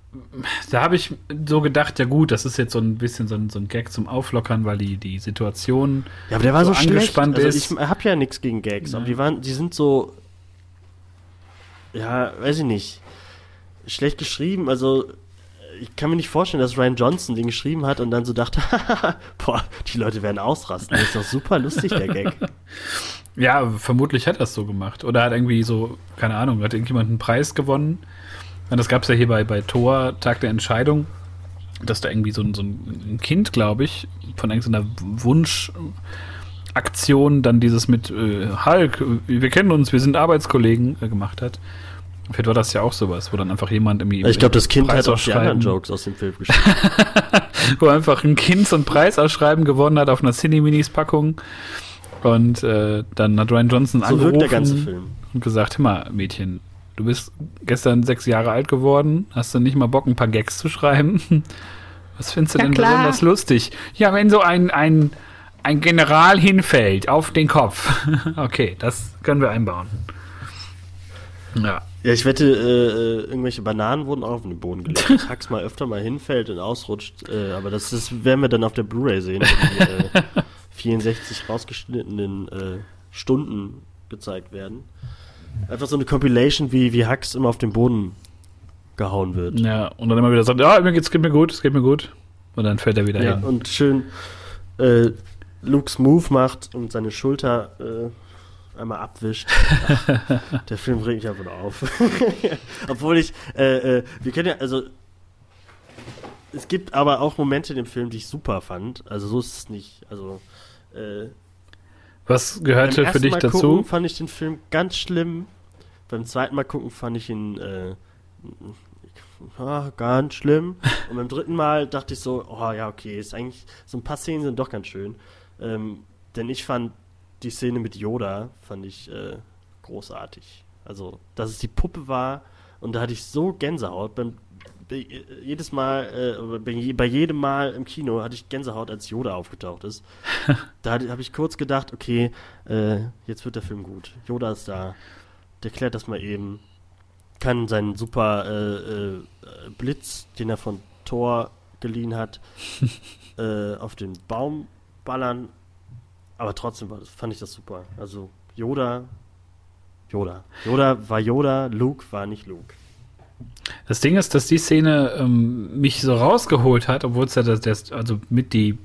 Da habe ich so gedacht, ja gut, das ist jetzt so ein bisschen so ein, so ein Gag zum Auflockern, weil die, die Situation Ja, aber der war so, so schlecht. angespannt Also ist. ich habe ja nichts gegen Gags, aber die waren, die sind so, ja, weiß ich nicht, schlecht geschrieben. Also ich kann mir nicht vorstellen, dass Ryan Johnson den geschrieben hat und dann so dachte, boah, die Leute werden ausrasten. Das ist doch super lustig, der Gag. Ja, vermutlich hat er es so gemacht. Oder hat irgendwie so, keine Ahnung, hat irgendjemand einen Preis gewonnen. Das gab es ja hier bei, bei Thor, Tag der Entscheidung, dass da irgendwie so ein, so ein Kind, glaube ich, von irgendeiner Wunschaktion dann dieses mit äh, Hulk, wir kennen uns, wir sind Arbeitskollegen äh, gemacht hat. Vielleicht war das ja auch sowas, wo dann einfach jemand irgendwie. Ich glaube, das Kind hat auch die anderen Jokes aus dem Film geschrieben. wo einfach ein Kind so ein Preisausschreiben gewonnen hat auf einer Cine-Minis-Packung. Und äh, dann hat Ryan Johnson So angerufen wirkt der ganze Film. und gesagt, hör mal, Mädchen, du bist gestern sechs Jahre alt geworden, hast du nicht mal Bock, ein paar Gags zu schreiben? Was findest du Ja, denn klar. besonders lustig? Ja, wenn so ein, ein, ein General hinfällt auf den Kopf. okay, das können wir einbauen. Ja. Ja, ich wette, äh, äh, irgendwelche Bananen wurden auch auf den Boden gelegt. dass Hux mal öfter mal hinfällt und ausrutscht. Äh, aber das, das werden wir dann auf der Blu-ray sehen, wenn die äh, 64 rausgeschnittenen äh, Stunden gezeigt werden. Einfach so eine Compilation, wie, wie Hux immer auf den Boden gehauen wird. ja, und dann immer wieder sagt, ja, mir geht's, geht mir gut, es geht mir gut. Und dann fällt er wieder Ja, hin. und schön äh, Luke's Move macht und seine Schulter äh, einmal abwischt. Ach, der Film regt mich einfach nur auf. Obwohl ich, äh, äh, wir können ja, also es gibt aber auch Momente in dem Film, die ich super fand. Also so ist es nicht. Also äh, Was beim gehörte für ersten dich Mal dazu? Gucken fand ich den Film ganz schlimm. Beim zweiten Mal gucken fand ich ihn äh, ah, ganz schlimm. Und beim dritten Mal dachte ich so, oh ja, okay, ist eigentlich, so ein paar Szenen sind doch ganz schön. Ähm, denn ich fand die Szene mit Yoda, fand ich äh, großartig. Also, dass es die Puppe war und da hatte ich so Gänsehaut. Beim, bei, jedes Mal, äh, bei jedem Mal im Kino hatte ich Gänsehaut, als Yoda aufgetaucht ist. da habe ich kurz gedacht, okay, äh, jetzt wird der Film gut. Yoda ist da. Der klärt das mal eben. Kann seinen super äh, äh, Blitz, den er von Thor geliehen hat, äh, auf den Baum ballern. Aber trotzdem war, fand ich das super. Also Yoda, Yoda. Yoda war Yoda, Luke war nicht Luke. Das Ding ist, dass die Szene ähm, mich so rausgeholt hat, obwohl es ja das, das, also mit die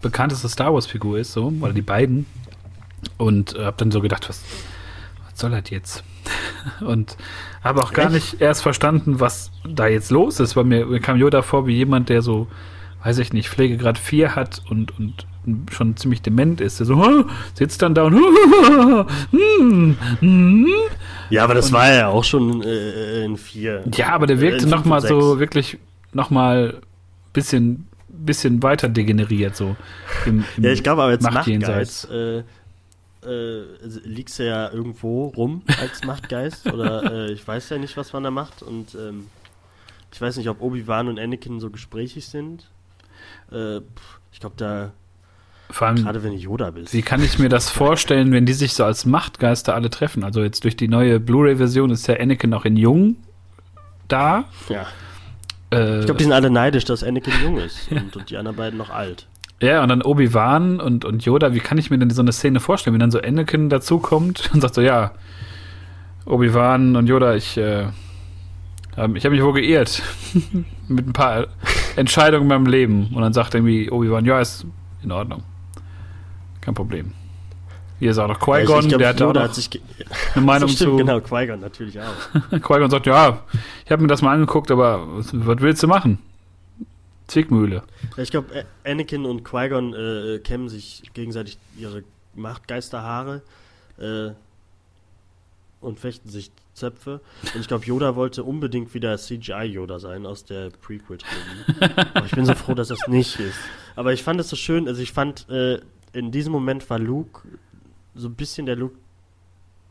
bekannteste Star Wars-Figur ist, so, oder die beiden. Und äh, hab dann so gedacht, was, was soll das jetzt? Und habe auch gar Echt? nicht erst verstanden, was da jetzt los ist, weil mir, mir kam Yoda vor wie jemand, der so, weiß ich nicht, Pflegegrad 4 hat und, und schon ziemlich dement ist. Der so, "Huh?" sitzt dann da und hm, hm. Ja, aber das war ja auch schon äh, in vier. Ja, aber der wirkte in noch fünf mal und so wirklich noch mal bisschen bisschen weiter degeneriert so. Im, im Ja, ich glaube aber als Machtjenseits. Machtgeist äh, äh, liegt er ja irgendwo rum als Machtgeist oder äh, ich weiß ja nicht, was man da macht und ähm, ich weiß nicht, ob Obi-Wan und Anakin so gesprächig sind. Äh, ich glaube, da, Vor allem, gerade wenn du Yoda bist. wie kann ich mir das vorstellen, wenn die sich so als Machtgeister alle treffen? Also jetzt durch die neue Blu-ray-Version ist ja Anakin auch in Jung da. Ja. Äh, Ich glaube, die sind alle neidisch, dass Anakin jung ist und, und die anderen beiden noch alt. ja, und dann Obi-Wan und, und Yoda. Wie kann ich mir denn so eine Szene vorstellen, wenn dann so Anakin dazukommt und sagt so, ja, Obi-Wan und Yoda, ich, äh, ich habe mich wohl geirrt mit ein paar Entscheidungen in meinem Leben. Und dann sagt irgendwie Obi-Wan, ja, ist in Ordnung. Kein Problem. Hier ist auch noch Ja, ich- Qui-Gon, glaub, der hat auch hat sich eine Meinung stimmt, zu. Genau, Qui-Gon natürlich auch. Qui-Gon sagt, ja, ich habe mir das mal angeguckt, aber was, was willst du machen? Zwickmühle. Ja, Ich glaube, Anakin und Qui-Gon äh, kämmen sich gegenseitig ihre Machtgeisterhaare. Äh, und fechten sich Zöpfe. Und ich glaube, Yoda wollte unbedingt wieder CGI-Yoda sein aus der Prequel-Trilogie. Aber ich bin so froh, dass das nicht ist. Aber ich fand es so schön, also ich fand, äh, in diesem Moment war Luke so ein bisschen der Luke,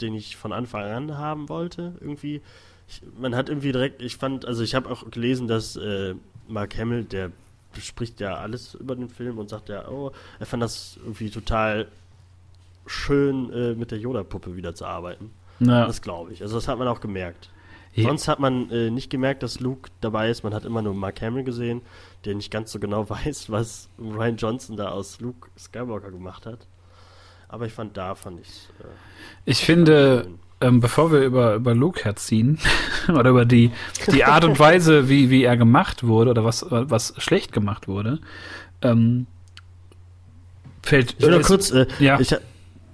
den ich von Anfang an haben wollte. Irgendwie, ich, man hat irgendwie direkt, ich fand, also ich habe auch gelesen, dass äh, Mark Hamill, der spricht ja alles über den Film und sagt ja, oh, er fand das irgendwie total schön, äh, mit der Yoda-Puppe wieder zu arbeiten. Ja. Das glaube ich. Also das hat man auch gemerkt. Ja. Sonst hat man äh, nicht gemerkt, dass Luke dabei ist. Man hat immer nur Mark Hamill gesehen, der nicht ganz so genau weiß, was Ryan Johnson da aus Luke Skywalker gemacht hat. Aber ich fand da, fand ich äh, Ich finde, ähm, bevor wir über, über Luke herziehen oder über die, die Art und Weise, wie, wie er gemacht wurde oder was, was schlecht gemacht wurde, ähm, fällt. Oder ist- kurz, äh, ja. ich,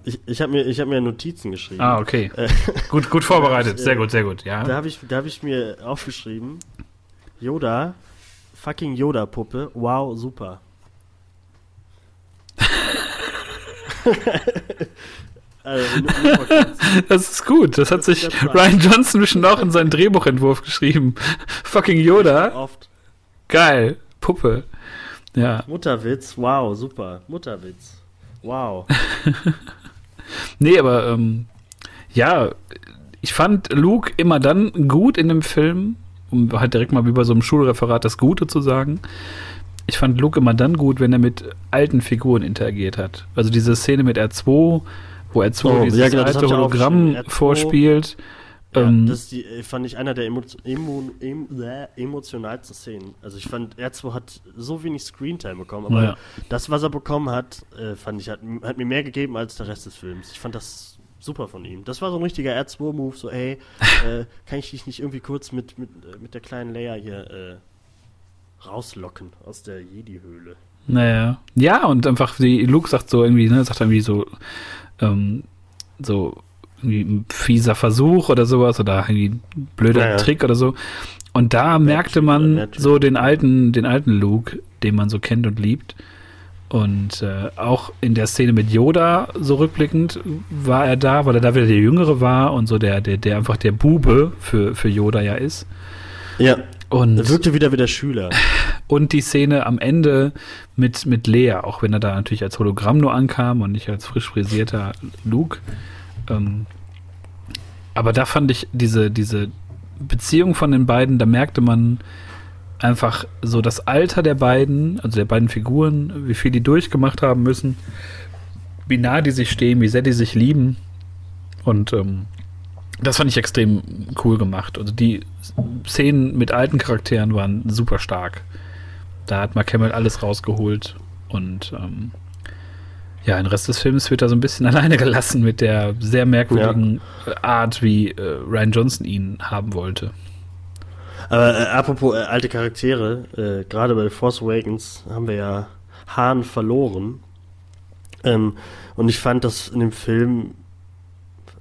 ich, ich habe mir, ich hab mir Notizen geschrieben. Ah, okay. Äh, Gut, gut vorbereitet. Sehr gut, sehr gut, ja. Da habe ich, da hab ich mir aufgeschrieben, Yoda, fucking Yoda-Puppe, wow, super. also. Das ist gut. Das hat sich Das Ryan Johnson bestimmt auch in seinen Drehbuchentwurf geschrieben. Fucking Yoda. Oft. Geil. Puppe. Ja. Mutterwitz, wow, super. Mutterwitz. Wow. Nee, aber ähm, ja, ich fand Luke immer dann gut in dem Film, um halt direkt mal wie bei so einem Schulreferat das Gute zu sagen. Ich fand Luke immer dann gut, wenn er mit alten Figuren interagiert hat. Also diese Szene mit R2, wo R2 Oh, dieses ja, genau, alte Hologramm aufgeschrieben. R2, vorspielt. Ja, Ähm, das die, äh, fand ich einer der emo emo em äh, emotionalsten Szenen. Also ich fand, R2 hat so wenig Screentime bekommen, aber Ja. das, was er bekommen hat, äh, fand ich, hat, hat mir mehr gegeben als der Rest des Films. Ich fand das super von ihm. Das war so ein richtiger R2-Move, so ey, äh, kann ich dich nicht irgendwie kurz mit, mit, äh, mit der kleinen Leia hier äh, rauslocken aus der Jedi-Höhle? Naja. Ja, und einfach, die Luke sagt so irgendwie, ne, sagt irgendwie so, ähm, so ein fieser Versuch oder sowas oder irgendwie ein blöder Naja. Trick oder so. Und da merkte man Magic. so den alten, den alten Luke, den man so kennt und liebt. Und äh, auch in der Szene mit Yoda, so rückblickend, war er da, weil er da wieder der Jüngere war und so der, der, der einfach der Bube für, für Yoda ja ist. Ja, Und er wirkte wieder wie der Schüler. und die Szene am Ende mit, mit Lea, auch wenn er da natürlich als Hologramm nur ankam und nicht als frisch frisierter Luke. Ähm, aber da fand ich diese, diese Beziehung von den beiden, da merkte man einfach so das Alter der beiden, also der beiden Figuren, wie viel die durchgemacht haben müssen, wie nah die sich stehen, wie sehr die sich lieben. Und ähm, das fand ich extrem cool gemacht. Also die Szenen mit alten Charakteren waren super stark. Da hat Mark Hamill alles rausgeholt und ähm, ja, den Rest des Films wird er so ein bisschen alleine gelassen mit der sehr merkwürdigen äh, Art, wie äh, Ryan Johnson ihn haben wollte. Aber äh, apropos äh, alte Charaktere, äh, gerade bei Force Awakens haben wir ja Hahn verloren. Ähm, und ich fand das in dem Film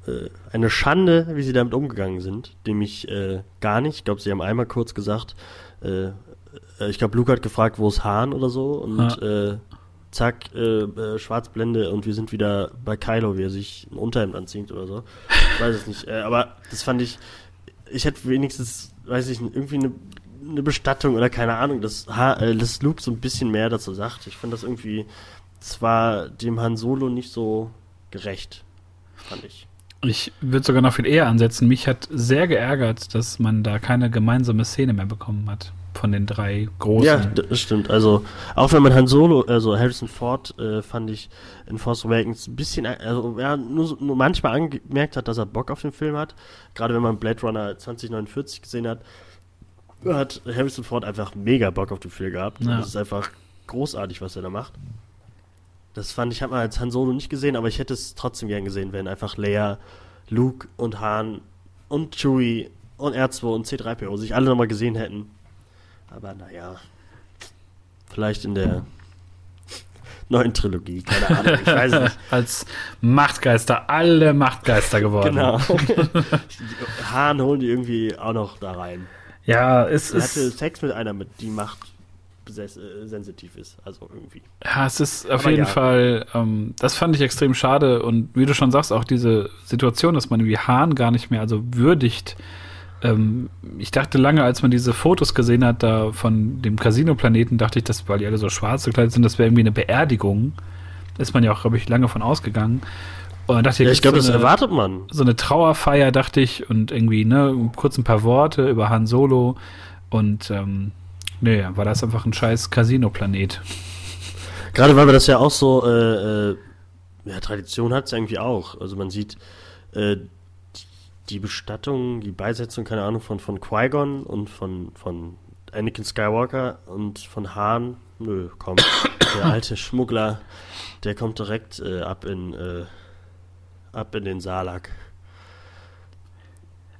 äh, eine Schande, wie sie damit umgegangen sind. Nämlich äh, gar nicht. Ich glaube, sie haben einmal kurz gesagt, ich glaube, Luke hat gefragt, wo ist Hahn oder so. Und äh, zack, äh, äh, Schwarzblende und wir sind wieder bei Kylo, wie er sich ein Unterhemd anzieht oder so. Ich weiß es nicht. Äh, aber das fand ich, ich hätte wenigstens, weiß ich irgendwie eine, eine Bestattung oder keine Ahnung, dass, ha äh, dass Luke so ein bisschen mehr dazu sagt. Ich fand das irgendwie, das war dem Han Solo nicht so gerecht, fand ich. Ich würde sogar noch viel eher ansetzen. Mich hat sehr geärgert, dass man da keine gemeinsame Szene mehr bekommen hat von den drei großen. Ja, das stimmt. Also, auch wenn man Han Solo, also Harrison Ford, äh, fand ich in Force Awakens ein bisschen, äh, also, ja, nur, nur manchmal angemerkt hat, dass er Bock auf den Film hat. Gerade wenn man Blade Runner 2049 gesehen hat, hat Harrison Ford einfach mega Bock auf den Film gehabt. Ja. Es ist einfach großartig, was er da macht. Das fand ich, hat man als Han Solo nicht gesehen, aber ich hätte es trotzdem gern gesehen, wenn einfach Leia, Luke und Han und Chewie und R2 und C3PO sich alle nochmal gesehen hätten. Aber naja, vielleicht in der neuen Trilogie, keine Ahnung, ich weiß nicht. Als Machtgeister, alle Machtgeister geworden. Genau. Hahn holen die irgendwie auch noch da rein. Ja, es Er hatte ist. Sex mit einer, mit die Macht sensitiv ist. Also irgendwie. Ja, es ist auf Aber jeden ja. Fall, ähm, das fand ich extrem schade. Und wie du schon sagst, auch diese Situation, dass man irgendwie Hahn gar nicht mehr also würdigt. Ähm, ich dachte lange, als man diese Fotos gesehen hat, da von dem Casino-Planeten, dachte ich, dass, weil die alle so schwarz gekleidet sind, das wäre irgendwie eine Beerdigung. Ist man ja auch, glaube ich, lange von ausgegangen. Und dachte, ja, ich glaube, so das erwartet man. So eine Trauerfeier, dachte ich, und irgendwie, ne, kurz ein paar Worte über Han Solo. Und ähm, nee, war das einfach ein scheiß Casino-Planet. Gerade weil wir das ja auch so, äh, äh, ja, Tradition hat es irgendwie auch. Also man sieht äh, die Bestattung, die Beisetzung, keine Ahnung, von, von Qui-Gon und von, von Anakin Skywalker und von Han. Nö, komm, der alte Schmuggler, der kommt direkt äh, ab in äh, ab in den Salak.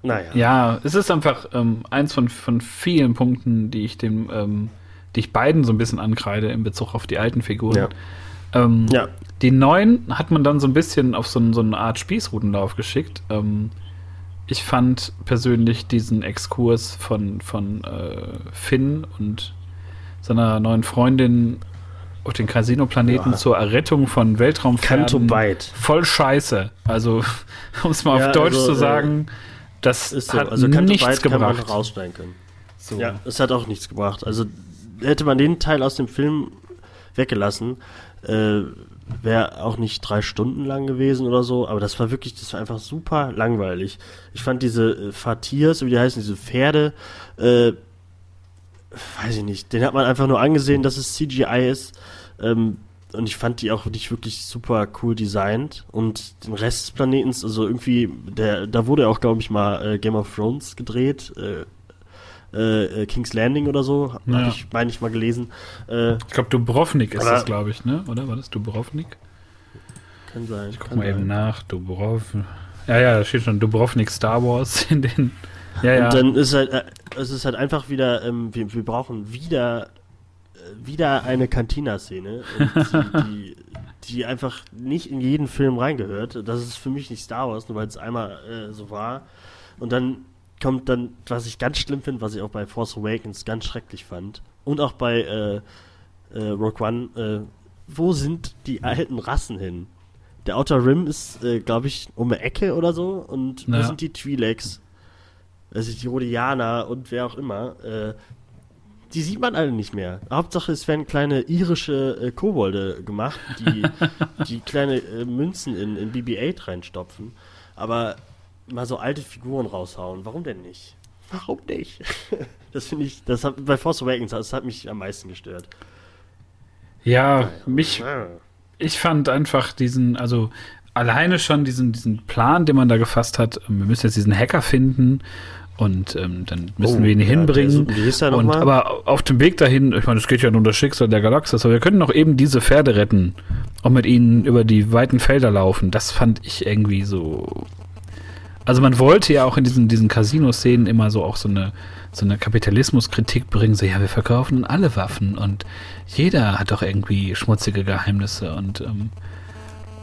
Naja. Ja, es ist einfach ähm, eins von, von vielen Punkten, die ich dem, ähm, die ich beiden so ein bisschen ankreide in Bezug auf die alten Figuren. Ja. Ähm, ja. Die neuen hat man dann so ein bisschen auf so, so eine Art Spießrutenlauf geschickt. Ähm, ich fand persönlich diesen Exkurs von, von äh, Finn und seiner neuen Freundin auf den Casino-Planeten ja. zur Errettung von Weltraumfahrten voll scheiße. Also, um es mal ja, auf Deutsch also, zu äh, sagen, das ist so. hat also nichts gebracht. Kann man raussteigen können. So. Ja, es hat auch nichts gebracht. Also hätte man den Teil aus dem Film weggelassen, äh, wäre auch nicht drei Stunden lang gewesen oder so, aber das war wirklich, das war einfach super langweilig. Ich fand diese äh, Fatirs, wie die heißen, diese Pferde, äh, weiß ich nicht, den hat man einfach nur angesehen, dass es CGI ist. Ähm, und ich fand die auch nicht wirklich super cool designt. Und den Rest des Planetens, also irgendwie, der, da wurde auch, glaube ich, mal äh, Game of Thrones gedreht. Äh, äh, King's Landing oder so, ja. habe ich, meine ich, mal gelesen. Äh, ich glaube, Dubrovnik ist das, glaube ich, ne? Oder war das Dubrovnik? Kann sein. Ich guck mal sein. eben nach. Dubrovnik. Ja, ja, da steht schon Dubrovnik Star Wars in den. Ja, ja. Und dann ist halt, äh, es ist halt einfach wieder, ähm, wir, wir brauchen wieder wieder eine Cantina-Szene, die, die, einfach nicht in jeden Film reingehört. Das ist für mich nicht Star Wars, nur weil es einmal äh, so war. Und dann kommt dann, was ich ganz schlimm finde, was ich auch bei Force Awakens ganz schrecklich fand und auch bei äh, äh, Rogue One, äh, wo sind die alten Rassen hin? Der Outer Rim ist, äh, glaube ich, um eine Ecke oder so und ja. wo sind die Twi'leks? Also die Rhodianer und wer auch immer. Äh, die sieht man alle nicht mehr. Hauptsache, es werden kleine irische äh, Kobolde gemacht, die, die kleine äh, Münzen in, in BB-8 reinstopfen. Aber mal so alte Figuren raushauen. Warum denn nicht? Warum nicht? das finde ich, das hat bei Force Awakens, das hat mich am meisten gestört. Ja, mich, ich fand einfach diesen, also alleine schon diesen, diesen Plan, den man da gefasst hat, wir müssen jetzt diesen Hacker finden und ähm, dann müssen oh, wir ihn ja, hinbringen. Und, aber auf dem Weg dahin, ich meine, es geht ja nur um das Schicksal der Galaxis, aber wir können noch eben diese Pferde retten und mit ihnen über die weiten Felder laufen. Das fand ich irgendwie so. Also man wollte ja auch in diesen, diesen Casino-Szenen immer so auch so eine, so eine Kapitalismuskritik bringen, so ja, wir verkaufen alle Waffen und jeder hat doch irgendwie schmutzige Geheimnisse und ähm,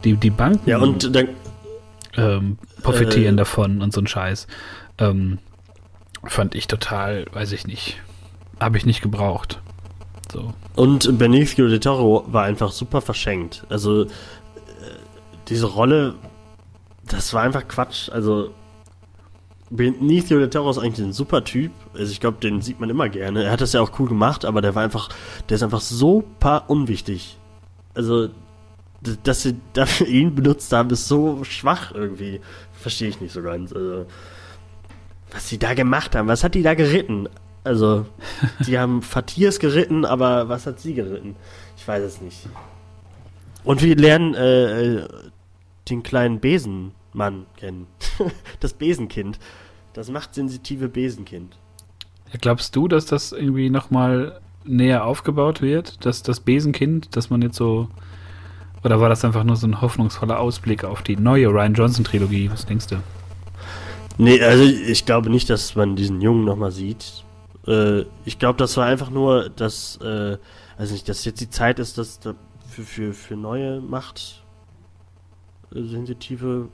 die, die Banken ja, und dann, ähm, profitieren äh, davon und so ein Scheiß. Ähm, fand ich total, weiß ich nicht, habe ich nicht gebraucht. So. Und Benicio del Toro war einfach super verschenkt. Also äh, diese Rolle, das war einfach Quatsch. Also Benicio del Toro ist eigentlich ein super Typ. Also ich glaube, den sieht man immer gerne. Er hat das ja auch cool gemacht, aber der war einfach, der ist einfach super unwichtig. Also dass sie dafür ihn benutzt haben, ist so schwach irgendwie. Verstehe ich nicht so ganz. Also was sie da gemacht haben. Was hat die da geritten? Also, die haben Fatirs geritten, aber was hat sie geritten? Ich weiß es nicht. Und wir lernen äh, äh den kleinen Besenmann kennen. das Besenkind. Das machtsensitive Besenkind. Ja, glaubst du, dass das irgendwie nochmal näher aufgebaut wird? Dass das Besenkind, dass man jetzt so. Oder war das einfach nur so ein hoffnungsvoller Ausblick auf die neue Ryan Johnson-Trilogie? Was denkst du? Nee, also ich glaube nicht, dass man diesen Jungen nochmal sieht. Äh, ich glaube, das war einfach nur, dass, äh, also nicht, dass jetzt die Zeit ist, dass da für, für, für neue Macht äh, sensitive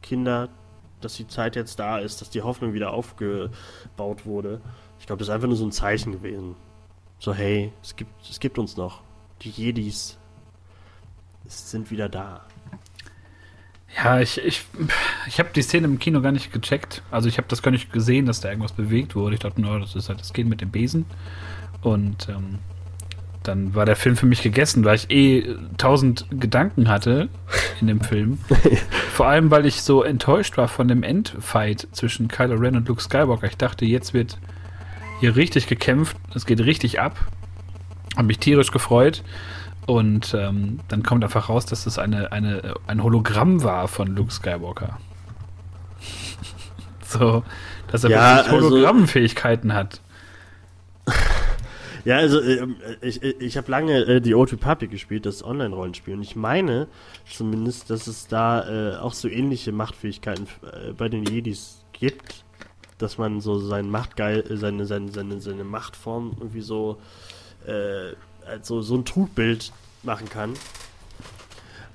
Kinder, dass die Zeit jetzt da ist, dass die Hoffnung wieder aufgebaut wurde. Ich glaube, das ist einfach nur so ein Zeichen gewesen. So, hey, es gibt, es gibt uns noch. Die Jedis sind wieder da. Ja, ich, ich, ich habe die Szene im Kino gar nicht gecheckt. Also ich habe das gar nicht gesehen, dass da irgendwas bewegt wurde. Ich dachte nur, das ist halt das Kind mit dem Besen. Und ähm, dann war der Film für mich gegessen, weil ich eh tausend Gedanken hatte in dem Film. Vor allem, weil ich so enttäuscht war von dem Endfight zwischen Kylo Ren und Luke Skywalker. Ich dachte, jetzt wird hier richtig gekämpft, es geht richtig ab. Habe mich tierisch gefreut. Und ähm, dann kommt einfach raus, dass das eine, eine, ein Hologramm war von Luke Skywalker. so, dass er Ja, wirklich also- Hologrammfähigkeiten hat. Ja, also ähm, ich, ich habe lange äh, die Old Republic gespielt, das Online-Rollenspiel. Und ich meine zumindest, dass es da äh, auch so ähnliche Machtfähigkeiten äh, bei den Jedis gibt, dass man so sein Machtgeil, äh, seine, seine, seine, seine Machtform irgendwie so äh, als so, ein Trugbild machen kann.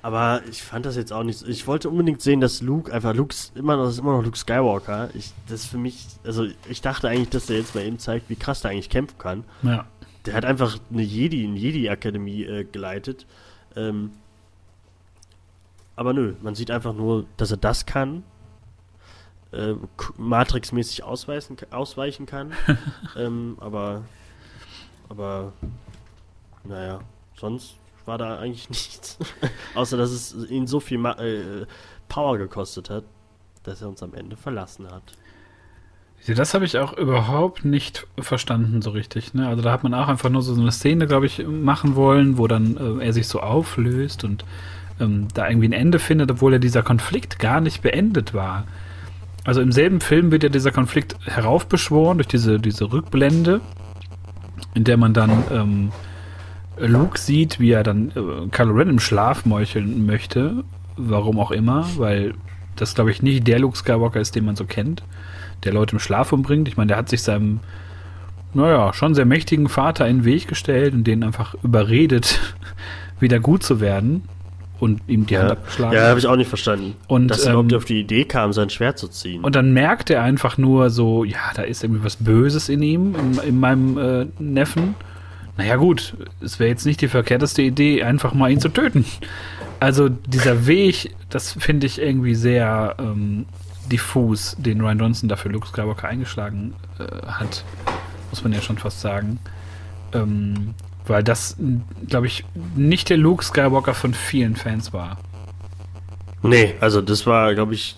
Aber ich fand das jetzt auch nicht. so- Ich wollte unbedingt sehen, dass Luke einfach Luke immer noch ist immer noch Luke Skywalker. Ich das ist für mich, also ich dachte eigentlich, dass der jetzt mal eben zeigt, wie krass der eigentlich kämpfen kann. Ja. Der hat einfach eine Jedi, eine Jedi-Akademie äh, geleitet. Ähm, aber nö, man sieht einfach nur, dass er das kann. Äh, Matrix-mäßig ausweichen, ausweichen kann. ähm, aber, aber, naja, sonst war da eigentlich nichts. Außer, dass es ihn so viel Ma äh, Power gekostet hat, dass er uns am Ende verlassen hat. Ja, Das habe ich auch überhaupt nicht verstanden so richtig. Ne? Also da hat man auch einfach nur so eine Szene, glaube ich, machen wollen, wo dann äh, er sich so auflöst und ähm, da irgendwie ein Ende findet, obwohl ja dieser Konflikt gar nicht beendet war. Also im selben Film wird ja dieser Konflikt heraufbeschworen durch diese, diese Rückblende, in der man dann ähm, Luke sieht, wie er dann äh, Kylo Ren im Schlaf meucheln möchte. Warum auch immer, weil das, glaube ich, nicht der Luke Skywalker ist, den man so kennt der Leute im Schlaf umbringt. Ich meine, der hat sich seinem, naja, schon sehr mächtigen Vater in den Weg gestellt und den einfach überredet, wieder gut zu werden und ihm die Hand Ja, abgeschlagen. ja habe ich auch nicht verstanden. Und, dass er ähm, überhaupt auf die Idee kam, sein Schwert zu ziehen. Und dann merkt er einfach nur so, ja, da ist irgendwie was Böses in ihm, in, in meinem äh, Neffen. Naja gut, es wäre jetzt nicht die verkehrteste Idee, einfach mal ihn zu töten. Also dieser Weg, das finde ich irgendwie sehr ähm, diffus, den Ryan Johnson dafür Luke Skywalker eingeschlagen äh, hat, muss man ja schon fast sagen. Ähm, weil das, glaube ich, nicht der Luke Skywalker von vielen Fans war. Nee, also das war, glaube ich,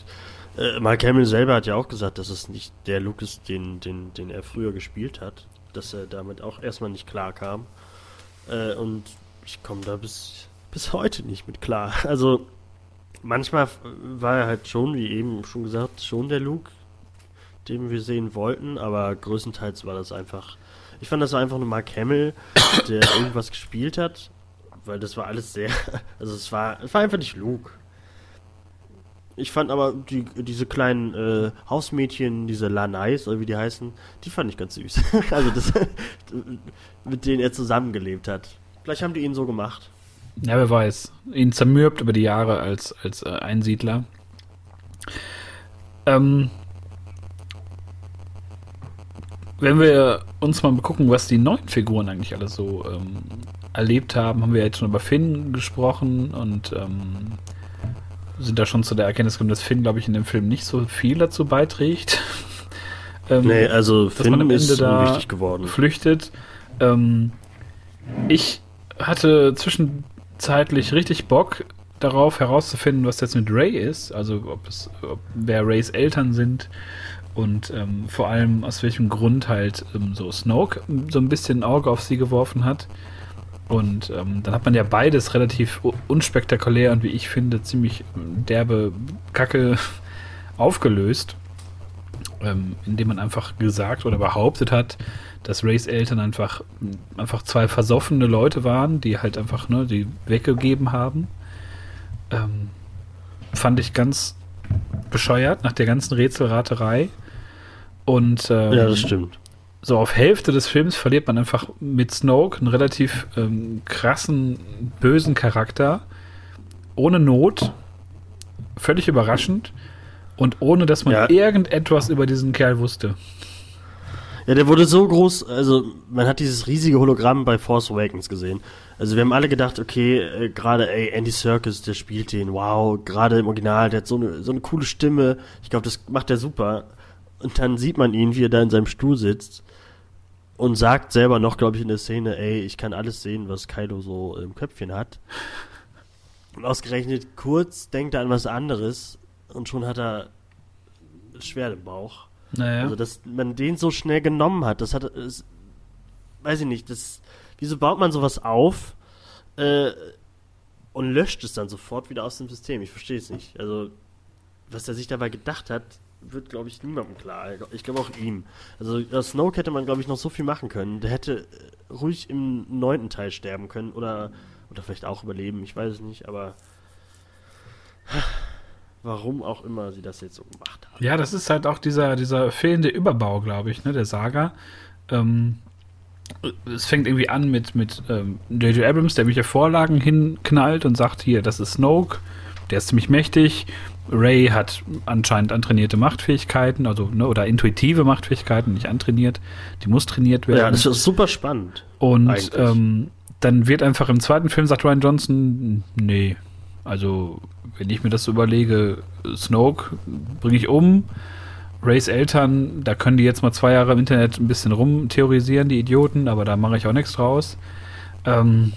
äh, Mark Hamill selber hat ja auch gesagt, dass es nicht der Luke ist, den, den, den er früher gespielt hat. Dass er damit auch erstmal nicht klar kam. Äh, und ich komme da bis, bis heute nicht mit klar. Also manchmal war er halt schon, wie eben schon gesagt, schon der Luke, den wir sehen wollten, aber größtenteils war das einfach. Ich fand, das war einfach nur Mark Hamill, der irgendwas gespielt hat, weil das war alles sehr. Also es war, es war einfach nicht Luke. Ich fand aber die, diese kleinen äh, Hausmädchen, diese Lanais, oder wie die heißen, die fand ich ganz süß. also das, mit denen er zusammengelebt hat. Vielleicht haben die ihn so gemacht. Ja, wer weiß. Ihn zermürbt über die Jahre als, als äh, Einsiedler. Ähm, wenn wir uns mal gucken, was die neuen Figuren eigentlich alle so ähm, erlebt haben, haben wir jetzt schon über Finn gesprochen und ähm, sind da schon zu der Erkenntnis gekommen, dass Finn, glaube ich, in dem Film nicht so viel dazu beiträgt. ähm, Nee, also dass man am Finn ist Ende da unwichtig geworden. flüchtet. Ähm, ich hatte zwischenzeitlich richtig Bock darauf herauszufinden, was jetzt mit Ray ist, also ob es, ob, wer Rays Eltern sind und ähm, vor allem aus welchem Grund halt ähm, so Snoke so ein bisschen ein Auge auf sie geworfen hat. Und ähm, dann hat man ja beides relativ unspektakulär und wie ich finde ziemlich ähm, derbe Kacke aufgelöst, ähm, indem man einfach gesagt oder behauptet hat, dass Rays Eltern einfach, einfach zwei versoffene Leute waren, die halt einfach ne, die weggegeben haben. Ähm, fand ich ganz bescheuert nach der ganzen Rätselraterei. Und ähm, Ja, das stimmt. So auf Hälfte des Films verliert man einfach mit Snoke einen relativ ähm, krassen, bösen Charakter. Ohne Not. Völlig überraschend. Und ohne, dass man Ja. irgendetwas über diesen Kerl wusste. Ja, der wurde so groß, also man hat dieses riesige Hologramm bei Force Awakens gesehen. Also wir haben alle gedacht, okay, äh, gerade ey, Andy Serkis, der spielt den, wow, gerade im Original, der hat so eine, so eine coole Stimme. Ich glaube, das macht er super. Und dann sieht man ihn, wie er da in seinem Stuhl sitzt und sagt selber noch, glaube ich, in der Szene, ey, ich kann alles sehen, was Kylo so im Köpfchen hat. Und ausgerechnet kurz denkt er an was anderes und schon hat er Schwert im Bauch. Naja. Also, dass man den so schnell genommen hat, das hat, das, weiß ich nicht, das, wieso baut man sowas auf äh, und löscht es dann sofort wieder aus dem System? Ich verstehe es nicht. Also, was er sich dabei gedacht hat, wird, glaube ich, niemandem klar. Ich glaube auch ihm. Also, Snoke hätte man, glaube ich, noch so viel machen können. Der hätte äh, ruhig im neunten Teil sterben können oder, oder vielleicht auch überleben, ich weiß es nicht, aber warum auch immer sie das jetzt so gemacht haben. Ja, das ist halt auch dieser, dieser fehlende Überbau, glaube ich, ne, der Saga. Ähm, es fängt irgendwie an mit mit ähm, J.J. Abrams, der mich ja Vorlagen hinknallt und sagt hier, das ist Snoke, der ist ziemlich mächtig. Ray hat anscheinend antrainierte Machtfähigkeiten, also ne, oder intuitive Machtfähigkeiten, nicht antrainiert. Die muss trainiert werden. Ja, das ist super spannend. Und ähm, dann wird einfach im zweiten Film sagt Ryan Johnson, nee, also wenn ich mir das so überlege, Snoke bringe ich um. Rays Eltern, da können die jetzt mal zwei Jahre im Internet ein bisschen rumtheorisieren, die Idioten, aber da mache ich auch nichts draus. Ähm,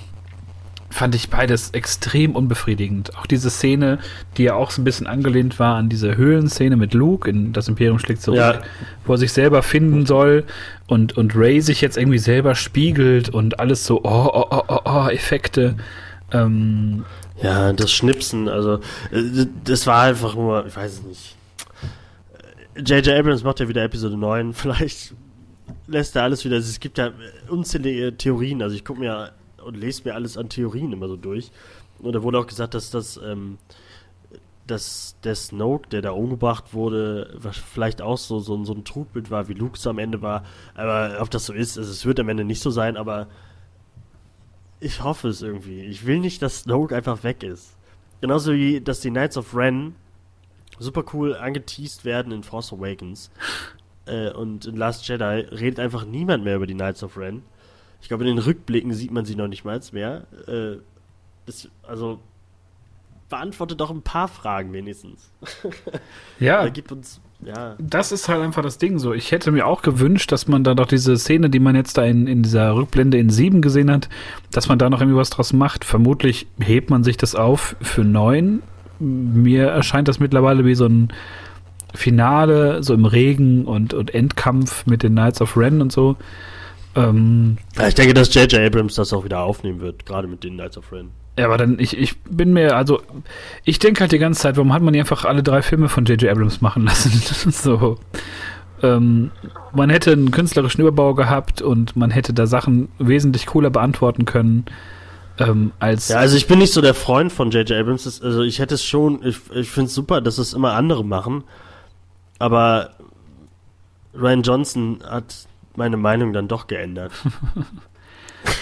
fand ich beides extrem unbefriedigend. Auch diese Szene, die ja auch so ein bisschen angelehnt war an diese Höhlenszene mit Luke in Das Imperium schlägt zurück, ja. wo er sich selber finden soll und, und Ray sich jetzt irgendwie selber spiegelt und alles so, oh, oh, oh, oh, oh Effekte. Ähm, ja, das Schnipsen, also äh, das war einfach nur, ich weiß es nicht. J.J. Abrams macht ja wieder Episode 9, vielleicht lässt er alles wieder, es gibt ja unzählige Theorien, also ich gucke mir und lese mir alles an Theorien immer so durch. Und da wurde auch gesagt, dass das, ähm, dass der Snoke, der da umgebracht wurde, vielleicht auch so, so, so ein Trugbild war, wie Luke es am Ende war. Aber ob das so ist, also es wird am Ende nicht so sein, aber ich hoffe es irgendwie. Ich will nicht, dass Snoke einfach weg ist. Genauso wie, dass die Knights of Ren super cool angeteased werden in Force Awakens. Äh, und in Last Jedi redet einfach niemand mehr über die Knights of Ren. Ich glaube, in den Rückblicken sieht man sie noch nicht mal mehr. Äh, das, also beantwortet doch ein paar Fragen wenigstens. Ja. gibt uns, ja. Das ist halt einfach das Ding so. Ich hätte mir auch gewünscht, dass man da doch diese Szene, die man jetzt da in, in dieser Rückblende in 7 gesehen hat, dass man da noch irgendwie was draus macht. Vermutlich hebt man sich das auf für 9. Mir erscheint das mittlerweile wie so ein Finale, so im Regen und, und Endkampf mit den Knights of Ren und so. Ähm, ja, ich denke, dass J.J. Abrams das auch wieder aufnehmen wird, gerade mit den Knights of Ren. Ja, aber dann, ich, ich bin mir, also, ich denke halt die ganze Zeit, warum hat man einfach alle drei Filme von J.J. Abrams machen lassen? so. Ähm, man hätte einen künstlerischen Überbau gehabt und man hätte da Sachen wesentlich cooler beantworten können. Ähm, als ja, also ich bin nicht so der Freund von J.J. Abrams. Das, also ich hätte es schon, ich, ich finde es super, dass es immer andere machen. Aber Ryan Johnson hat meine Meinung dann doch geändert.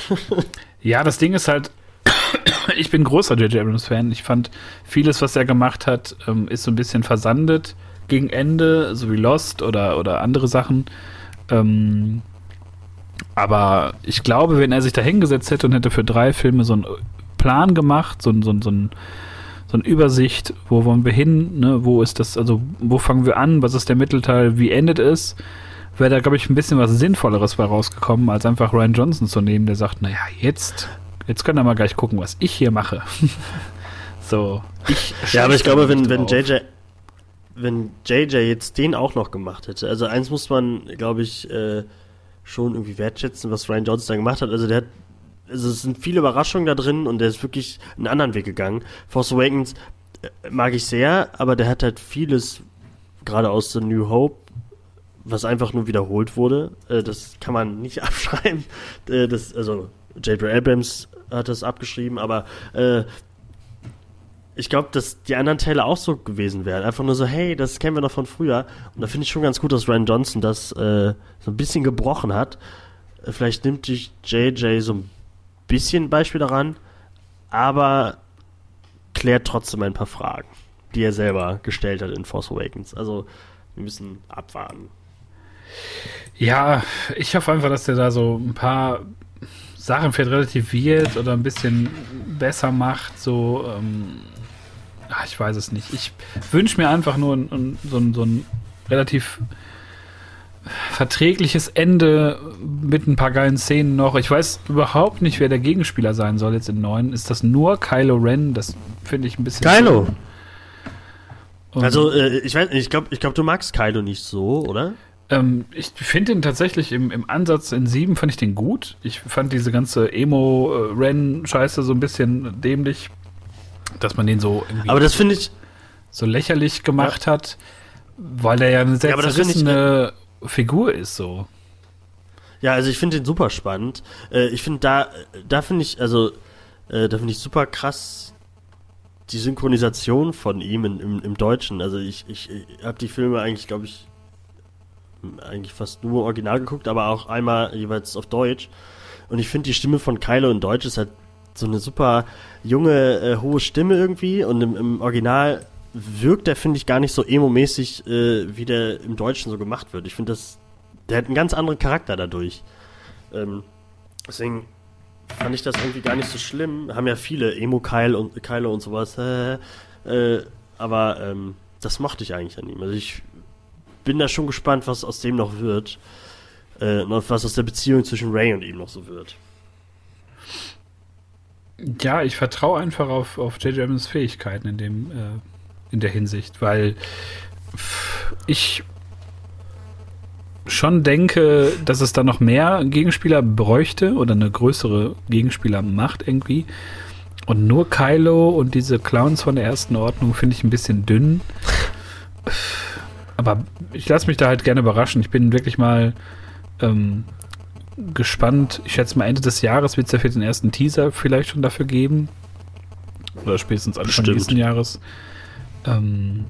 ja, das Ding ist halt, ich bin großer J.J. Abrams-Fan. Ich fand, vieles, was er gemacht hat, ähm, ist so ein bisschen versandet gegen Ende, so wie Lost oder, oder andere Sachen. Ähm, aber ich glaube, wenn er sich da hingesetzt hätte und hätte für drei Filme so einen Plan gemacht, so, so, so, so eine Übersicht, wo wollen wir hin, ne? wo ist das, also wo fangen wir an, was ist der Mittelteil, wie endet es, wäre da, glaube ich, ein bisschen was Sinnvolleres bei rausgekommen, als einfach Ryan Johnson zu nehmen, der sagt, naja, jetzt, jetzt können wir mal gleich gucken, was ich hier mache. so, ich Ja, aber ich glaube, wenn, wenn JJ, wenn JJ jetzt den auch noch gemacht hätte, also eins muss man, glaube ich, äh, schon irgendwie wertschätzen, was Ryan Johnson da gemacht hat. Also der hat, also es sind viele Überraschungen da drin und der ist wirklich einen anderen Weg gegangen. Force Awakens äh, mag ich sehr, aber der hat halt vieles, gerade aus The New Hope, was einfach nur wiederholt wurde. Äh, das kann man nicht abschreiben. Äh, das, also J.J. Abrams hat das abgeschrieben, aber äh, ich glaube, dass die anderen Teile auch so gewesen wären. Einfach nur so, hey, das kennen wir noch von früher. Und da finde ich schon ganz gut, dass Ryan Johnson das äh, so ein bisschen gebrochen hat. Äh, vielleicht nimmt sich JJ so ein bisschen Beispiel daran, aber klärt trotzdem ein paar Fragen, die er selber gestellt hat in Force Awakens. Also, wir müssen abwarten. Ja, ich hoffe einfach, dass der da so ein paar Sachen vielleicht relativiert oder ein bisschen besser macht. So, ähm, ach, ich weiß es nicht. Ich wünsche mir einfach nur ein, ein, so, ein, so ein relativ verträgliches Ende mit ein paar geilen Szenen noch. Ich weiß überhaupt nicht, wer der Gegenspieler sein soll jetzt in 9. Ist das nur Kylo Ren? Das finde ich ein bisschen. Kylo! also, äh, ich weiß ich glaube, ich glaub, du magst Kylo nicht so, oder? Ähm, ich finde ihn tatsächlich im, im Ansatz in 7 fand ich den gut. Ich fand diese ganze Emo-Ren-Scheiße so ein bisschen dämlich, dass man den so Aber das finde ich so lächerlich gemacht ja. hat, weil er ja eine sehr ja, zerrissene Figur ist so. Ja, also ich finde den super spannend. Äh, ich finde da, da finde ich, also, äh, da finde ich super krass die Synchronisation von ihm in, im, im Deutschen. Also ich, ich, ich habe die Filme eigentlich, glaube ich, eigentlich fast nur original geguckt, aber auch einmal jeweils auf Deutsch. Und ich finde die Stimme von Kylo in Deutsch ist halt so eine super junge, äh, hohe Stimme irgendwie. Und im, im Original wirkt der, finde ich, gar nicht so emo-mäßig, äh, wie der im Deutschen so gemacht wird. Ich finde das, der hat einen ganz anderen Charakter dadurch. Ähm, deswegen fand ich das irgendwie gar nicht so schlimm. Haben ja viele Emo-Keile und, Keile und sowas. Äh, aber ähm, das mochte ich eigentlich an ihm. Also ich bin da schon gespannt, was aus dem noch wird. Äh, und was aus der Beziehung zwischen Ray und ihm noch so wird. Ja, ich vertraue einfach auf, auf J.J. Abrams Fähigkeiten in dem, äh, in der Hinsicht, weil ich schon denke, dass es da noch mehr Gegenspieler bräuchte oder eine größere Gegenspielermacht irgendwie. Und nur Kylo und diese Clowns von der ersten Ordnung finde ich ein bisschen dünn. Aber ich lasse mich da halt gerne überraschen. Ich bin wirklich mal ähm, gespannt. Ich schätze mal, Ende des Jahres wird es ja für den ersten Teaser vielleicht schon dafür geben. Oder spätestens Anfang nächsten Jahres. Ähm,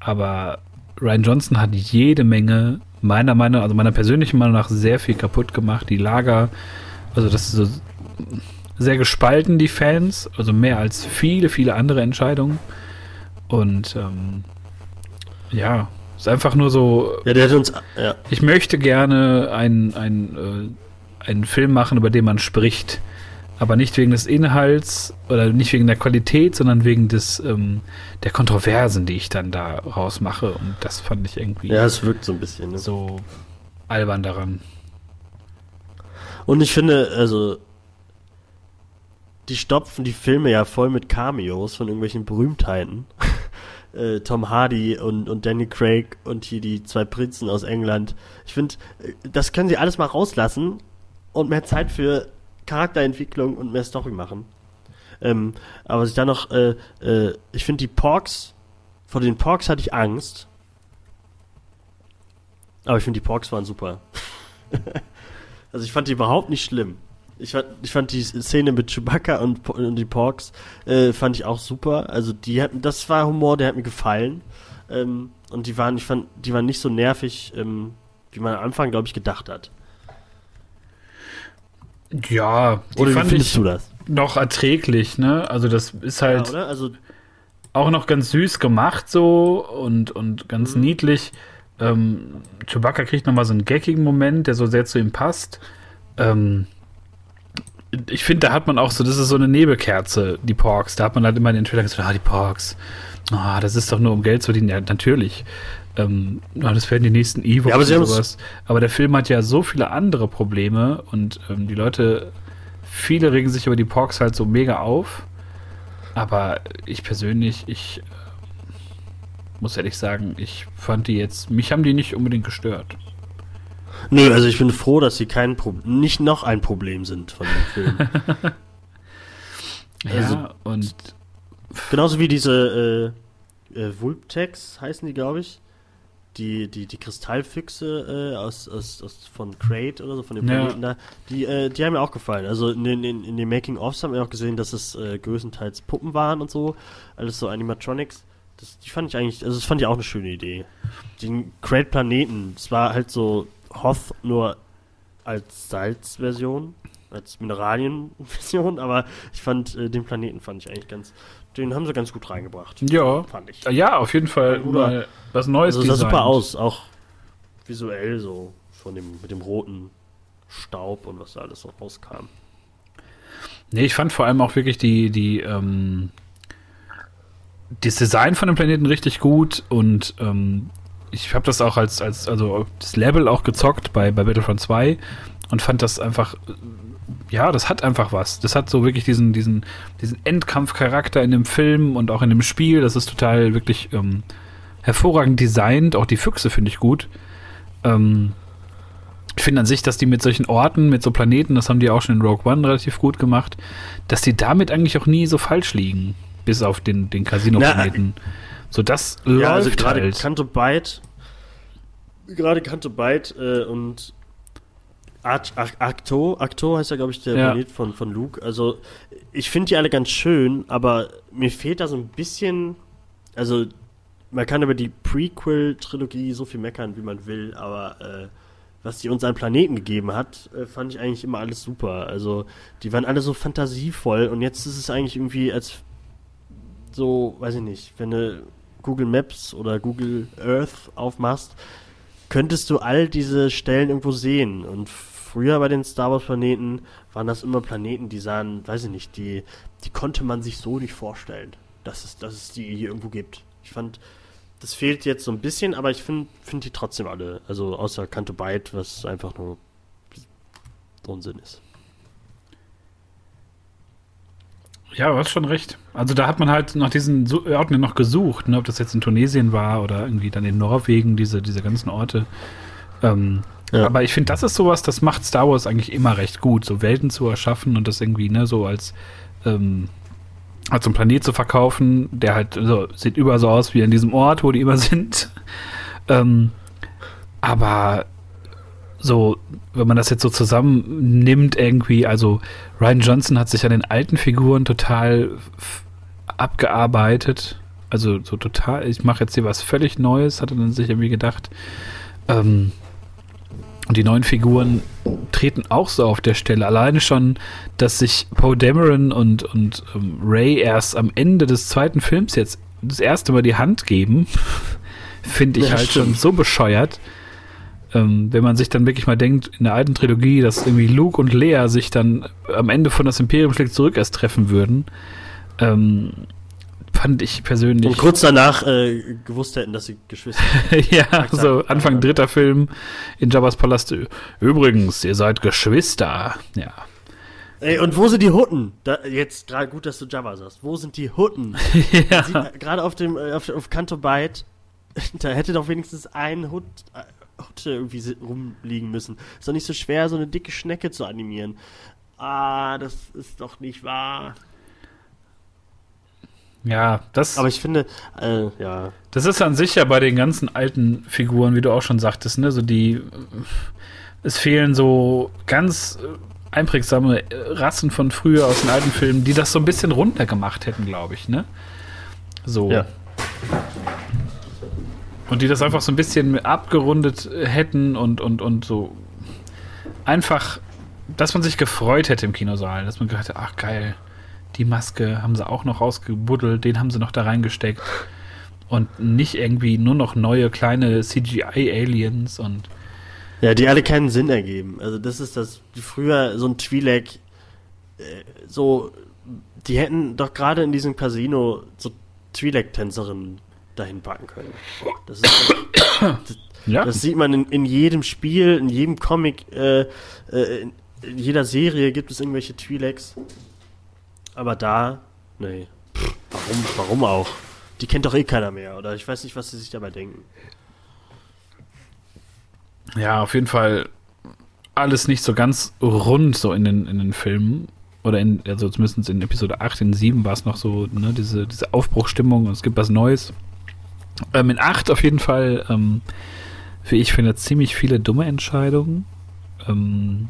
aber Ryan Johnson hat jede Menge, meiner Meinung, also meiner persönlichen Meinung nach, sehr viel kaputt gemacht. Die Lager, also das ist so sehr gespalten, die Fans, also mehr als viele, viele andere Entscheidungen. Und ähm, ja, ist einfach nur so. Ja, der hat uns. Ja. Ich möchte gerne einen, einen, äh, einen Film machen, über den man spricht aber nicht wegen des Inhalts oder nicht wegen der Qualität, sondern wegen des ähm, der Kontroversen, die ich dann da rausmache. Und das fand ich irgendwie. Ja, es wirkt so ein bisschen ne? so albern daran. Und ich finde, also die stopfen die Filme ja voll mit Cameos von irgendwelchen Berühmtheiten. Äh, Tom Hardy und, und Danny Craig und hier die zwei Prinzen aus England. Ich finde, äh, das können sie alles mal rauslassen und mehr Zeit für Charakterentwicklung und mehr Story machen. Ähm, aber ich da noch, äh, äh, ich finde die Porks, vor den Porks hatte ich Angst. Aber ich finde die Porks waren super. also ich fand die überhaupt nicht schlimm. Ich fand, ich fand die Szene mit Chewbacca und, und die Porks äh, fand ich auch super. Also die hatten, das war Humor, der hat mir gefallen. Ähm, und die waren, ich fand, die waren nicht so nervig, ähm, wie man am Anfang, glaube ich, gedacht hat. Ja, oder wie findest du das? Noch erträglich, ne? Also das ist halt ja, also auch noch ganz süß gemacht so und, und ganz mhm. niedlich. Ähm, Chewbacca kriegt nochmal so einen gaggigen Moment, der so sehr zu ihm passt. Ähm, ich finde, da hat man auch so, das ist so eine Nebelkerze, die Porks. Da hat man halt immer in den Trailer gesagt, ah, die Porks. Ah, das ist doch nur um Geld zu verdienen. Ja, natürlich. Ähm, das werden die nächsten Evox ja, aber sowas. Aber der Film hat ja so viele andere Probleme und ähm, die Leute, viele regen sich über die Porks halt so mega auf. Aber ich persönlich, ich äh, muss ehrlich sagen, ich fand die jetzt, mich haben die nicht unbedingt gestört. Nö, also ich bin froh, dass sie kein Pro nicht noch ein Problem sind von dem Film. also, ja, und genauso wie diese äh, äh, Vulptex heißen die, glaube ich die, die, die Kristallfüchse äh, aus, aus, aus von Crate oder so, von dem Planeten ja. da, die, äh, die haben mir auch gefallen. Also in, in, in den Making-ofs haben wir auch gesehen, dass es äh, größtenteils Puppen waren und so, alles so Animatronics. Das, die fand ich eigentlich, also das fand ich auch eine schöne Idee. Den Crate-Planeten, das war halt so Hoth nur als Salzversion, als Mineralienversion, aber ich fand äh, den Planeten fand ich eigentlich ganz den haben sie ganz gut reingebracht. Ja. Fand ich. Ja, auf jeden Fall mal was Neues. Also sah super aus. Auch, visuell so von dem, mit dem roten Staub und was da alles so rauskam. Nee, ich fand vor allem auch wirklich die, die, ähm, das Design von dem Planeten richtig gut und ähm, ich habe das auch als, als, also das Level auch gezockt bei, bei Battlefront 2 und fand das einfach, ja, das hat einfach was. Das hat so wirklich diesen, diesen, diesen Endkampfcharakter in dem Film und auch in dem Spiel. Das ist total wirklich ähm, hervorragend designt. Auch die Füchse finde ich gut. Ähm, ich finde an sich, dass die mit solchen Orten, mit so Planeten, das haben die auch schon in Rogue One relativ gut gemacht, dass die damit eigentlich auch nie so falsch liegen. Bis auf den, den Casino-Planeten. So, das ja, läuft also gerade halt. Canto Byte, gerade Canto Byte äh, und Acto, Acto heißt ja, glaube ich, der Ja. Planet von, von Luke. Also, ich finde die alle ganz schön, aber mir fehlt da so ein bisschen, also, man kann über die Prequel-Trilogie so viel meckern, wie man will, aber äh, was die uns an Planeten gegeben hat, äh, fand ich eigentlich immer alles super. Also, die waren alle so fantasievoll und jetzt ist es eigentlich irgendwie als so, weiß ich nicht, wenn du Google Maps oder Google Earth aufmachst, könntest du all diese Stellen irgendwo sehen. Und früher bei den Star Wars Planeten waren das immer Planeten, die sahen, weiß ich nicht, die, die konnte man sich so nicht vorstellen, dass es, dass es die hier irgendwo gibt. Ich fand, das fehlt jetzt so ein bisschen, aber ich finde find die trotzdem alle, also außer Canto Byte, was einfach nur Unsinn ist. Ja, du hast schon recht. Also da hat man halt nach diesen Su- Orten noch gesucht, ne? ob das jetzt in Tunesien war oder irgendwie dann in Norwegen, diese, diese ganzen Orte. Ähm, Ja. Aber ich finde, das ist sowas, das macht Star Wars eigentlich immer recht gut, so Welten zu erschaffen und das irgendwie, ne, so als, ähm, als so einen Planet zu verkaufen, der halt so, sieht überall so aus wie an diesem Ort, wo die immer sind. Ähm, aber so, wenn man das jetzt so zusammennimmt, irgendwie, also Ryan Johnson hat sich an den alten Figuren total abgearbeitet. Also so total, ich mache jetzt hier was völlig Neues, hat er dann sich irgendwie gedacht. Ähm, und die neuen Figuren treten auch so auf der Stelle. Alleine schon, dass sich Poe Dameron und, und ähm, Ray erst am Ende des zweiten Films jetzt das erste Mal die Hand geben, finde ich Ja, halt schon stimmt. so bescheuert. Ähm, wenn man sich dann wirklich mal denkt, in der alten Trilogie, dass irgendwie Luke und Leia sich dann am Ende von das Imperium schlägt zurück erst treffen würden, ähm, fand ich persönlich. Und kurz danach äh, gewusst hätten, dass sie Geschwister sind. ja, Exakt. so Anfang dritter Film in Jabba's Palast. Übrigens, ihr seid Geschwister. Ja. Ey, und wo sind die Hutten? Da, jetzt gerade gut, dass du Jabba sagst. Wo sind die Hutten? ja. Äh, Gerade auf dem äh, auf, auf Canto Byte, da hätte doch wenigstens ein Hut, Hutte irgendwie rumliegen müssen. Ist doch nicht so schwer, so eine dicke Schnecke zu animieren. Ah, das ist doch nicht wahr. ja, das, Aber ich finde, äh, ja, das ist an sich ja bei den ganzen alten Figuren, wie du auch schon sagtest, ne, so die, es fehlen so ganz äh, einprägsame äh, Rassen von früher aus den alten Filmen, die das so ein bisschen runtergemacht hätten, glaube ich, ne? So. ja. Und die das einfach so ein bisschen abgerundet hätten und, und, und so einfach, dass man sich gefreut hätte im Kinosaal, dass man gedacht hat, ach geil, die Maske haben sie auch noch rausgebuddelt, den haben sie noch da reingesteckt. Und nicht irgendwie nur noch neue kleine CGI-Aliens und Ja, die alle keinen Sinn ergeben. Also das ist das, früher so ein Twi'lek, äh, so, die hätten doch gerade in diesem Casino so Twi'lek-Tänzerinnen dahin packen können. Das ist das, ja, das sieht man in, in jedem Spiel, in jedem Comic, äh, äh, in, in jeder Serie gibt es irgendwelche Twi'leks. Aber da, nee. Pff, warum, warum auch? Die kennt doch eh keiner mehr, oder? Ich weiß nicht, was sie sich dabei denken. ja, auf jeden Fall alles nicht so ganz rund so in den, in den Filmen. Oder in, also zumindest in Episode 8, in 7 war es noch so, ne, diese, diese Aufbruchstimmung und es gibt was Neues. Ähm, in 8 auf jeden Fall, ähm, wie ich finde, ziemlich viele dumme Entscheidungen. Ähm,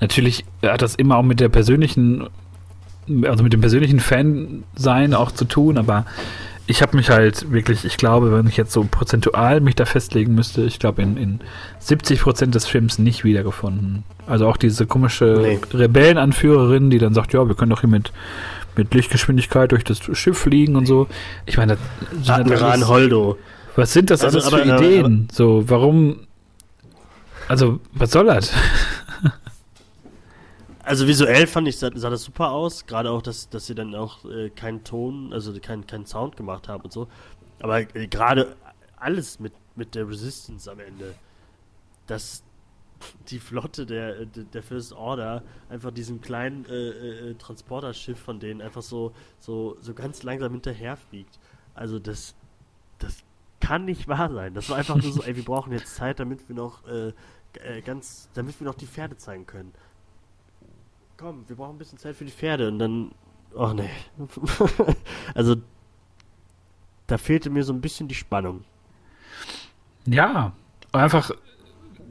natürlich hat das immer auch mit der persönlichen, also mit dem persönlichen Fan-Sein auch zu tun, aber ich habe mich halt wirklich, ich glaube, wenn ich jetzt so prozentual mich da festlegen müsste, ich glaube in, in 70 Prozent des Films nicht wiedergefunden. Also auch diese komische Nee. Rebellenanführerin, die dann sagt, ja, wir können doch hier mit, mit Lichtgeschwindigkeit durch das Schiff fliegen und so. Ich meine, das Admiral alles- Holdo. was sind das Also, alles aber- für aber- Ideen? so, warum Also, was soll das? Also visuell fand ich, sah, sah das super aus. Gerade auch, dass, dass sie dann auch äh, keinen Ton, also keinen keinen Sound gemacht haben und so. Aber äh, gerade alles mit, mit der Resistance am Ende. Dass die Flotte der, der First Order einfach diesem kleinen äh, äh, Transporterschiff von denen einfach so, so, so ganz langsam hinterherfliegt. Also das, das kann nicht wahr sein. Das war einfach nur so, ey, wir brauchen jetzt Zeit, damit wir noch äh, äh, ganz, damit wir noch die Pferde zeigen können komm, wir brauchen ein bisschen Zeit für die Pferde. Und dann, oh nee. also, da fehlte mir so ein bisschen die Spannung. Ja, einfach,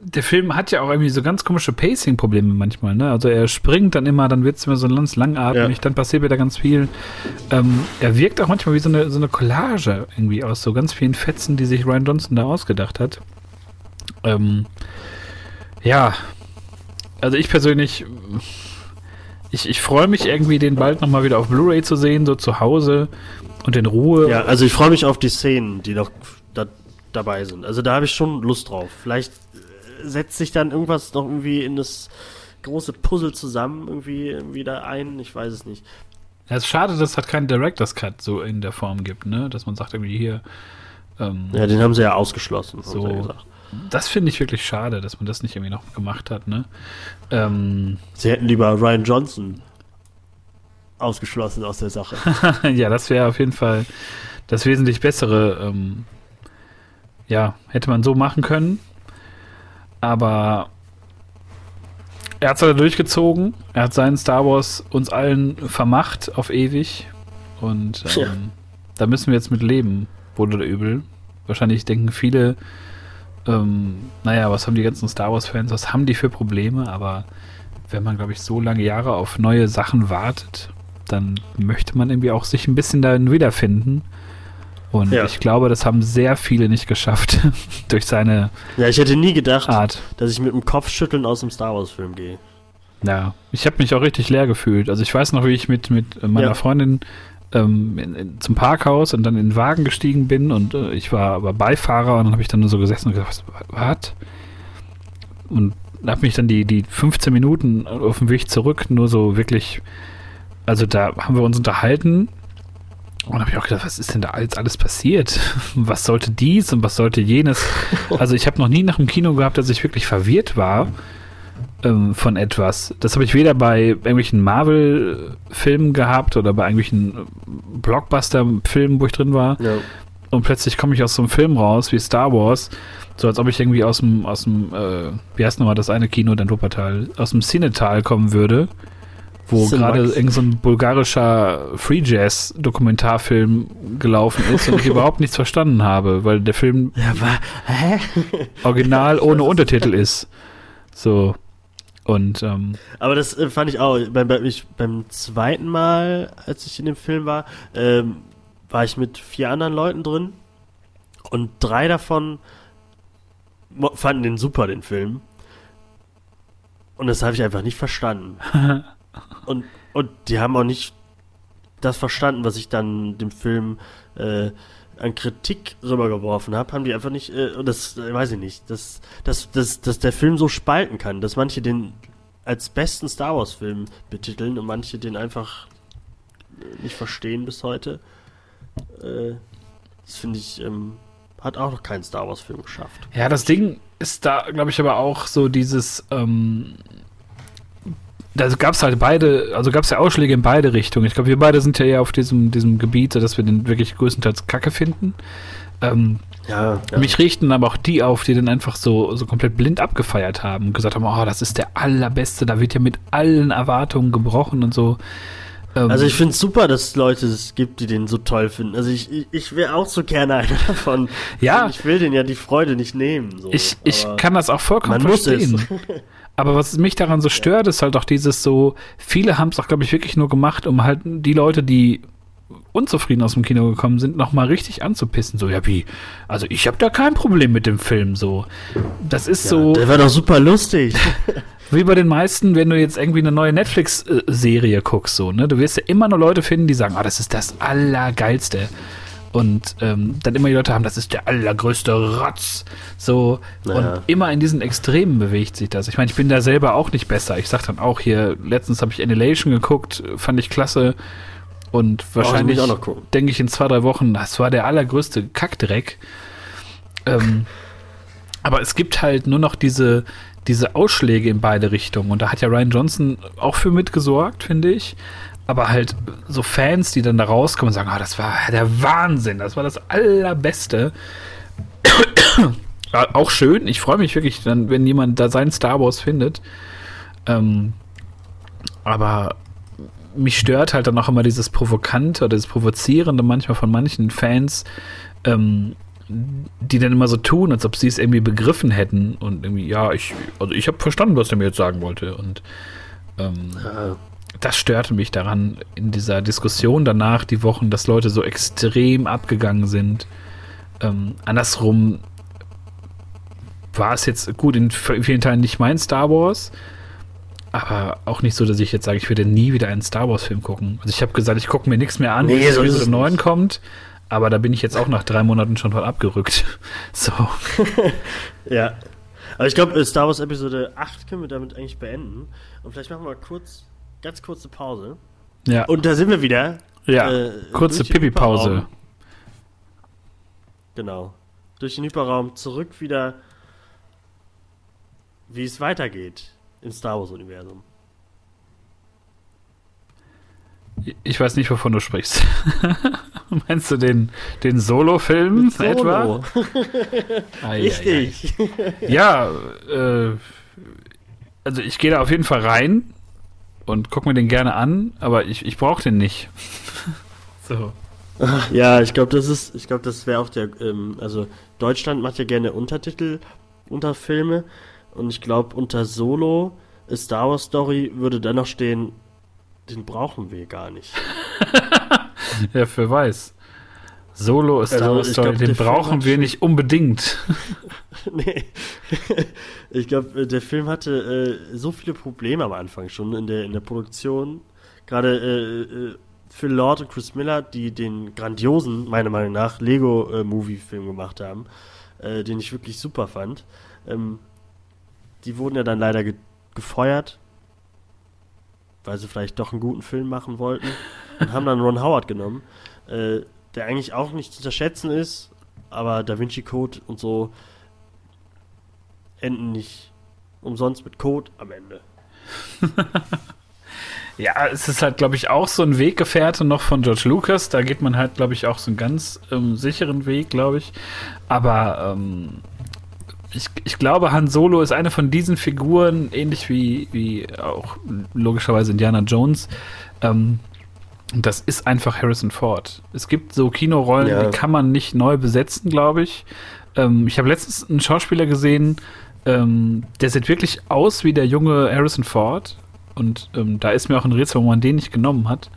der Film hat ja auch irgendwie so ganz komische Pacing-Probleme manchmal, ne? Also er springt dann immer, dann wird es immer so ganz langatmig, ja. dann passiert wieder ganz viel. Ähm, er wirkt auch manchmal wie so eine, so eine Collage irgendwie aus so ganz vielen Fetzen, die sich Ryan Johnson da ausgedacht hat. Ähm, ja, also ich persönlich ich, ich freue mich irgendwie, den bald nochmal wieder auf Blu-ray zu sehen, so zu Hause und in Ruhe. Ja, also ich freue mich auf die Szenen, die noch da, dabei sind. Also da habe ich schon Lust drauf. Vielleicht setzt sich dann irgendwas noch irgendwie in das große Puzzle zusammen irgendwie wieder ein. Ich weiß es nicht. Ja, es ist schade, dass es halt keinen Director's Cut so in der Form gibt, ne? Dass man sagt irgendwie hier. Ähm, ja, den haben sie ja ausgeschlossen, so, haben sie ja gesagt das finde ich wirklich schade, dass man das nicht irgendwie noch gemacht hat. Ne? Ähm, Sie hätten lieber Ryan Johnson ausgeschlossen aus der Sache. ja, das wäre auf jeden Fall das wesentlich bessere. Ähm, ja, hätte man so machen können. Aber er hat es halt durchgezogen. Er hat seinen Star Wars uns allen vermacht auf ewig. Und ähm, ja. da müssen wir jetzt mit leben, wohl oder übel. Wahrscheinlich denken viele, ähm, naja, was haben die ganzen Star Wars-Fans, was haben die für Probleme? Aber wenn man, glaube ich, so lange Jahre auf neue Sachen wartet, dann möchte man irgendwie auch sich ein bisschen darin wiederfinden. Und ja. ich glaube, das haben sehr viele nicht geschafft durch seine. Ja, ich hätte nie gedacht, Art. dass ich mit dem Kopfschütteln aus dem Star Wars-Film gehe. Ja, ich habe mich auch richtig leer gefühlt. Also ich weiß noch, wie ich mit, mit meiner ja. Freundin ähm, in, in, zum Parkhaus und dann in den Wagen gestiegen bin und äh, ich war aber Beifahrer und dann habe ich dann nur so gesessen und gesagt, was? Und habe mich dann die, die 15 Minuten auf dem Weg zurück nur so wirklich, also da haben wir uns unterhalten und habe ich auch gedacht, was ist denn da alles, alles passiert? Was sollte dies und was sollte jenes? Also ich habe noch nie nach dem Kino gehabt, dass ich wirklich verwirrt war ähm, von etwas. Das habe ich weder bei irgendwelchen Marvel-Filmen gehabt oder bei irgendwelchen Blockbuster-Filmen, wo ich drin war. Ja. Und plötzlich komme ich aus so einem Film raus wie Star Wars, so als ob ich irgendwie aus dem, aus dem, äh, wie heißt nochmal das eine Kino, dein Wuppertal, aus dem Cinetal kommen würde, wo gerade irgend so ein bulgarischer Free Jazz Dokumentarfilm gelaufen ist und ich überhaupt nichts verstanden habe, weil der Film ja, Hä? original ohne Untertitel ist. So. Und, ähm, Aber das äh, fand ich auch. Beim, beim, ich, beim zweiten Mal, als ich in dem Film war, ähm, war ich mit vier anderen Leuten drin. Und drei davon fanden den super, den Film. Und das habe ich einfach nicht verstanden. und, und die haben auch nicht das verstanden, was ich dann dem Film äh, an Kritik rübergeworfen habe, haben die einfach nicht, äh, und das äh, weiß ich nicht, dass, dass, dass, dass der Film so spalten kann, dass manche den als besten Star Wars-Film betiteln und manche den einfach äh, nicht verstehen bis heute. Äh, das finde ich, ähm, hat auch noch kein Star Wars-Film geschafft. Ja, das Ding ist da, glaube ich, aber auch so dieses, ähm, da gab es halt beide, also gab es ja Ausschläge in beide Richtungen. Ich glaube, wir beide sind ja eher auf diesem, diesem Gebiet, dass wir den wirklich größtenteils Kacke finden. Ähm, ja, ja. Mich richten aber auch die auf, die den einfach so, so komplett blind abgefeiert haben und gesagt haben, oh, das ist der allerbeste, da wird ja mit allen Erwartungen gebrochen und so. Ähm, also ich finde es super, dass es Leute es gibt, die den so toll finden. Also ich, ich, ich wäre auch so gerne einer davon. Ja. Ich will den ja die Freude nicht nehmen. So. Ich, ich kann das auch vollkommen verstehen. Aber was mich daran so stört, ist halt auch dieses so, viele haben es auch, glaube ich, wirklich nur gemacht, um halt die Leute, die unzufrieden aus dem Kino gekommen sind, nochmal richtig anzupissen. So, ja, wie? Also ich habe da kein Problem mit dem Film, so. Das ist ja, so. Der war doch super lustig. wie bei den meisten, wenn du jetzt irgendwie eine neue Netflix-Serie guckst, so, ne? Du wirst ja immer nur Leute finden, die sagen, ah, oh, das ist das Allergeilste. Und ähm, dann immer die Leute haben, das ist der allergrößte Rotz. So, Naja. und immer in diesen Extremen bewegt sich das. Ich meine, ich bin da selber auch nicht besser. Ich sag dann auch hier, letztens habe ich Annihilation geguckt, fand ich klasse. Und wahrscheinlich muss ich auch noch gucken. denke ich in zwei, drei Wochen, das war der allergrößte Kackdreck. Ähm, aber es gibt halt nur noch diese, diese Ausschläge in beide Richtungen. Und da hat ja Ryan Johnson auch für mitgesorgt, finde ich. Aber halt so Fans, die dann da rauskommen und sagen, ah, das war der Wahnsinn, das war das Allerbeste. Auch schön. Ich freue mich wirklich, dann, wenn jemand da seinen Star Wars findet. Ähm, aber mich stört halt dann auch immer dieses Provokante oder dieses Provozierende manchmal von manchen Fans, ähm, die dann immer so tun, als ob sie es irgendwie begriffen hätten und irgendwie, ja, ich, also ich habe verstanden, was er mir jetzt sagen wollte. Und ähm, Ja. Das störte mich daran in dieser Diskussion danach, die Wochen, dass Leute so extrem abgegangen sind. Ähm, andersrum war es jetzt gut in vielen Teilen nicht mein Star Wars, aber auch nicht so, dass ich jetzt sage, ich werde nie wieder einen Star Wars-Film gucken. Also ich habe gesagt, ich gucke mir nichts mehr an, Nee, bis so Episode es 9 nicht. kommt. Aber da bin ich jetzt auch nach drei Monaten schon von abgerückt. So. Ja. Aber ich glaube, Star Wars Episode 8 können wir damit eigentlich beenden. Und vielleicht machen wir mal kurz, ganz kurze Pause. Ja, Und da sind wir wieder. ja. äh, kurze Pipi-Pause. Genau. Durch den Hyperraum zurück wieder, wie es weitergeht im Star Wars-Universum. Ich weiß nicht, wovon du sprichst. Meinst du den, den Solo-Film Solo. etwa? Ei, Richtig. Ja, äh, also ich gehe da auf jeden Fall rein und gucke mir den gerne an, aber ich, ich brauche den nicht. so. Ja, ich glaube, das ist, ich glaube, das wäre auch der, ähm, also Deutschland macht ja gerne Untertitel unter Filme und ich glaube, unter Solo A Star Wars Story würde dann noch stehen, den brauchen wir gar nicht. Ja, für weiß. Solo ist Also, Star Story, den brauchen wir nicht unbedingt. nee. Ich glaube, der Film hatte äh, so viele Probleme am Anfang schon in der, in der Produktion. Gerade äh, äh, Phil Lord und Chris Miller, die den grandiosen, meiner Meinung nach, Lego-Movie-Film gemacht haben, äh, den ich wirklich super fand. Ähm, die wurden ja dann leider ge gefeuert, weil sie vielleicht doch einen guten Film machen wollten und haben dann Ron Howard genommen, äh, der eigentlich auch nicht zu unterschätzen ist, aber Da Vinci Code und so enden nicht umsonst mit Code am Ende. Ja, es ist halt, glaube ich, auch so ein Weggefährte noch von George Lucas. Da geht man halt, glaube ich, auch so einen ganz ähm, sicheren Weg, glaube ich. Aber ähm, ich, ich glaube, Han Solo ist eine von diesen Figuren, ähnlich wie, wie auch logischerweise Indiana Jones. Ähm, und das ist einfach Harrison Ford. Es gibt so Kinorollen, Ja. die kann man nicht neu besetzen, glaube ich. Ähm, ich habe letztens einen Schauspieler gesehen, ähm, der sieht wirklich aus wie der junge Harrison Ford. Und ähm, da ist mir auch ein Rätsel, warum man den nicht genommen hat.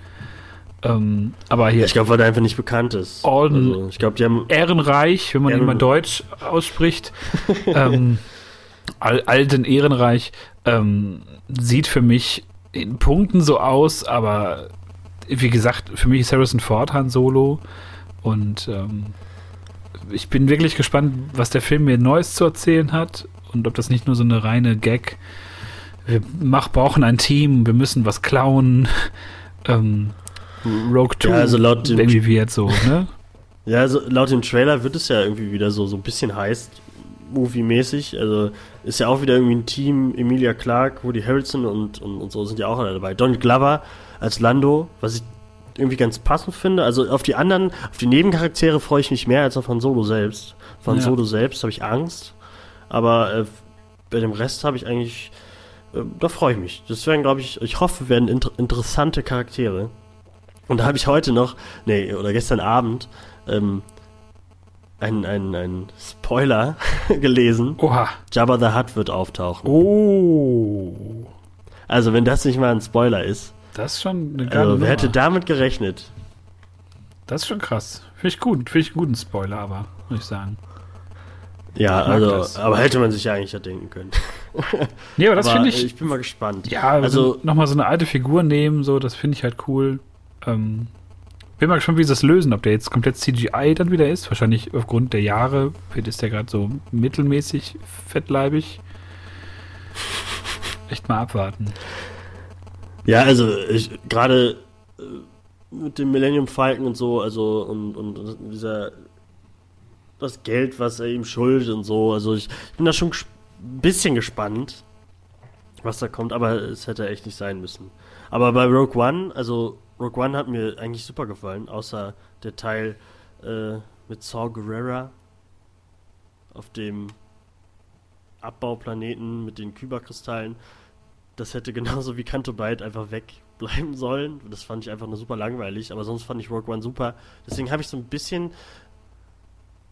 Ähm, aber hier, Ich glaube, weil der einfach nicht bekannt ist. Alden- Also, ich glaube, die haben. Ehrenreich, wenn man ihn Ehren- mal deutsch ausspricht. ähm, Al Alten Ehrenreich ähm, sieht für mich in Punkten so aus, aber wie gesagt, für mich ist Harrison Ford Han Solo und ähm, ich bin wirklich gespannt, was der Film mir Neues zu erzählen hat und ob das nicht nur so eine reine Gag. Wir mach, brauchen ein Team, wir müssen was klauen. Ähm, Rogue 2 Ja, also laut dem- irgendwie wird so, ne? Ja, also laut dem Trailer wird es ja irgendwie wieder so, so ein bisschen heiß, Movie-mäßig. Also ist ja auch wieder irgendwie ein Team, Emilia Clarke, Woody Harrelson und, und, und so sind ja auch alle dabei. Donald Glover als Lando, was ich irgendwie ganz passend finde. Also auf die anderen, auf die Nebencharaktere freue ich mich mehr als auf Han Solo selbst. Von Ja. Solo selbst habe ich Angst. Aber äh, bei dem Rest habe ich eigentlich, äh, da freue ich mich. Deswegen glaube ich, ich hoffe, werden inter interessante Charaktere. Und da habe ich heute noch, nee, oder gestern Abend, ähm, einen, einen Spoiler gelesen. Oha. Jabba the Hutt wird auftauchen. Oh. Also, wenn das nicht mal ein Spoiler ist. Das ist schon eine geile Also, wer hätte damit gerechnet? Das ist schon krass. Finde ich gut. Finde ich einen guten Spoiler, aber, muss ich sagen. Ja, also, das. aber hätte man sich ja eigentlich ja denken können. Nee, aber das finde ich, ich bin mal gespannt. ja, also- also nochmal so eine alte Figur nehmen, so, das finde ich halt cool. Ähm, bin mal gespannt, wie sie das lösen. Ob der jetzt komplett CGI dann wieder ist. Wahrscheinlich aufgrund der Jahre ist der gerade so mittelmäßig fettleibig. Echt mal abwarten. Ja, also gerade äh, mit dem Millennium Falcon und so, also und, und dieser das Geld, was er ihm schuldet und so. Also ich, ich bin da schon ein bisschen gespannt, was da kommt, aber es hätte echt nicht sein müssen. Aber bei Rogue One, also Rogue One hat mir eigentlich super gefallen, außer der Teil äh, mit Saw Gerrera auf dem Abbauplaneten mit den Kyberkristallen. Das hätte genauso wie Canto Bight einfach wegbleiben sollen. Das fand ich einfach nur super langweilig, aber sonst fand ich Rogue One super. Deswegen habe ich so ein bisschen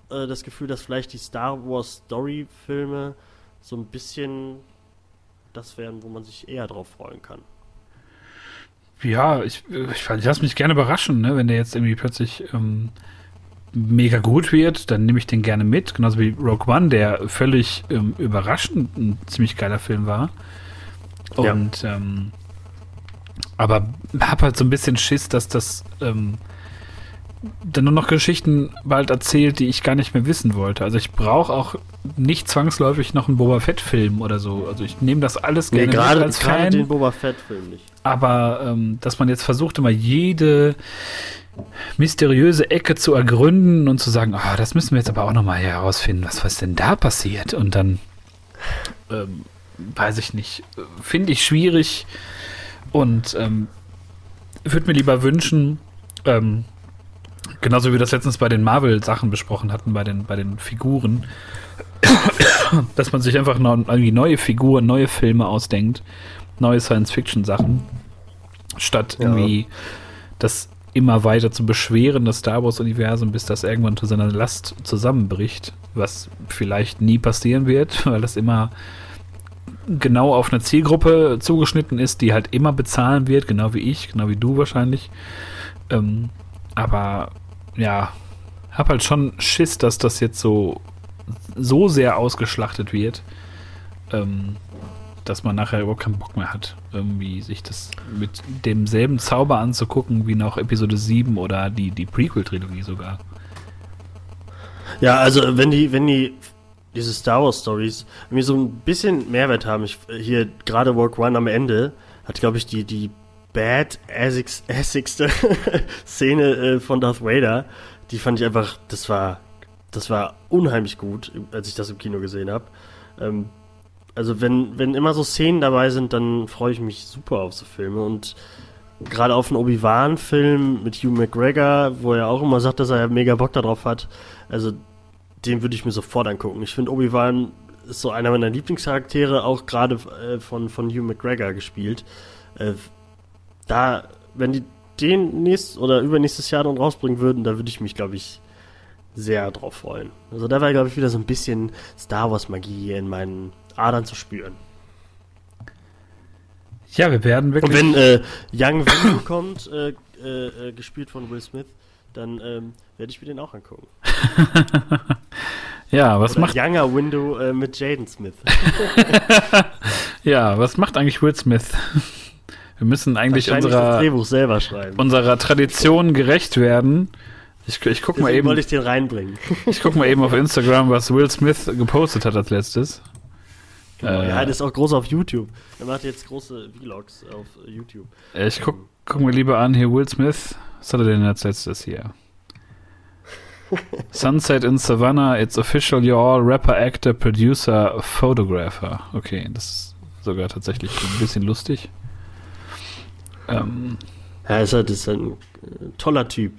äh, das Gefühl, dass vielleicht die Star Wars Story-Filme so ein bisschen das wären, wo man sich eher drauf freuen kann. Ja, ich, ich, ich lasse mich gerne überraschen, ne? wenn der jetzt irgendwie plötzlich ähm, mega gut wird, dann nehme ich den gerne mit. Genauso wie Rogue One, der völlig ähm, überraschend ein ziemlich geiler Film war. Und ja. ähm, aber hab halt so ein bisschen Schiss, dass das ähm, dann nur noch Geschichten bald erzählt, die ich gar nicht mehr wissen wollte. Also ich brauche auch nicht zwangsläufig noch einen Boba Fett-Film oder so. Also ich nehme das alles gerne nee, gerade, als Fan. den Boba Fett-Film nicht. Aber ähm, dass man jetzt versucht, immer jede mysteriöse Ecke zu ergründen und zu sagen, oh, das müssen wir jetzt aber auch nochmal herausfinden, was was denn da passiert? Und dann ähm, weiß ich nicht, finde ich schwierig und ähm, würde mir lieber wünschen, ähm, Genauso wie wir das letztens bei den Marvel-Sachen besprochen hatten, bei den, bei den Figuren. dass man sich einfach noch irgendwie neue Figuren, neue Filme ausdenkt, neue Science-Fiction-Sachen, statt ja. irgendwie das immer weiter zu beschweren, das Star Wars-Universum, bis das irgendwann zu seiner Last zusammenbricht, was vielleicht nie passieren wird, weil das immer genau auf eine Zielgruppe zugeschnitten ist, die halt immer bezahlen wird, genau wie ich, genau wie du wahrscheinlich. Ähm, aber ja, hab halt schon Schiss, dass das jetzt so, so sehr ausgeschlachtet wird, ähm, dass man nachher überhaupt keinen Bock mehr hat, irgendwie sich das mit demselben Zauber anzugucken wie noch Episode 7 oder die, die Prequel-Trilogie sogar. Ja, also wenn die, wenn die diese Star Wars Stories irgendwie so ein bisschen Mehrwert haben, ich, hier gerade Walk One am Ende hat, glaube ich, die, die bad assigste Szene äh, von Darth Vader. Die fand ich einfach, das war, das war unheimlich gut, als ich das im Kino gesehen habe. Ähm, also wenn, wenn immer so Szenen dabei sind, dann freue ich mich super auf so Filme und gerade auf einen Obi-Wan-Film mit Hugh McGregor, wo er auch immer sagt, dass er mega Bock darauf hat. Also den würde ich mir sofort angucken. Ich finde Obi-Wan ist so einer meiner Lieblingscharaktere, auch gerade äh, von, von Hugh McGregor gespielt. Äh, da, wenn die den nächstes oder übernächstes Jahr dann rausbringen würden, da würde ich mich, glaube ich, sehr drauf freuen. Also da wäre, glaube ich, wieder so ein bisschen Star Wars Magie in meinen Adern zu spüren. Ja, wir werden wirklich. Und wenn äh, Young Windu kommt, äh, äh, gespielt von Will Smith, dann ähm, werde ich mir den auch angucken. ja, was Oder macht. Younger Window äh, mit Jaden Smith. ja, was macht eigentlich Will Smith? Wir müssen eigentlich unserer, unserer Tradition gerecht werden. Ich, ich guck mal eben. wollte ich den reinbringen. ich guck mal eben auf Instagram, was Will Smith gepostet hat als letztes. Genau, äh, ja, das ist auch groß auf YouTube. Er macht jetzt große Vlogs auf YouTube. Ich guck, guck mir lieber an, hier Will Smith. Was hat er denn als letztes hier? Sunset in Savannah, it's official, you're all rapper, actor, producer, photographer. Okay, das ist sogar tatsächlich ein bisschen lustig. Ähm, ja, ist halt ist ein äh, toller Typ.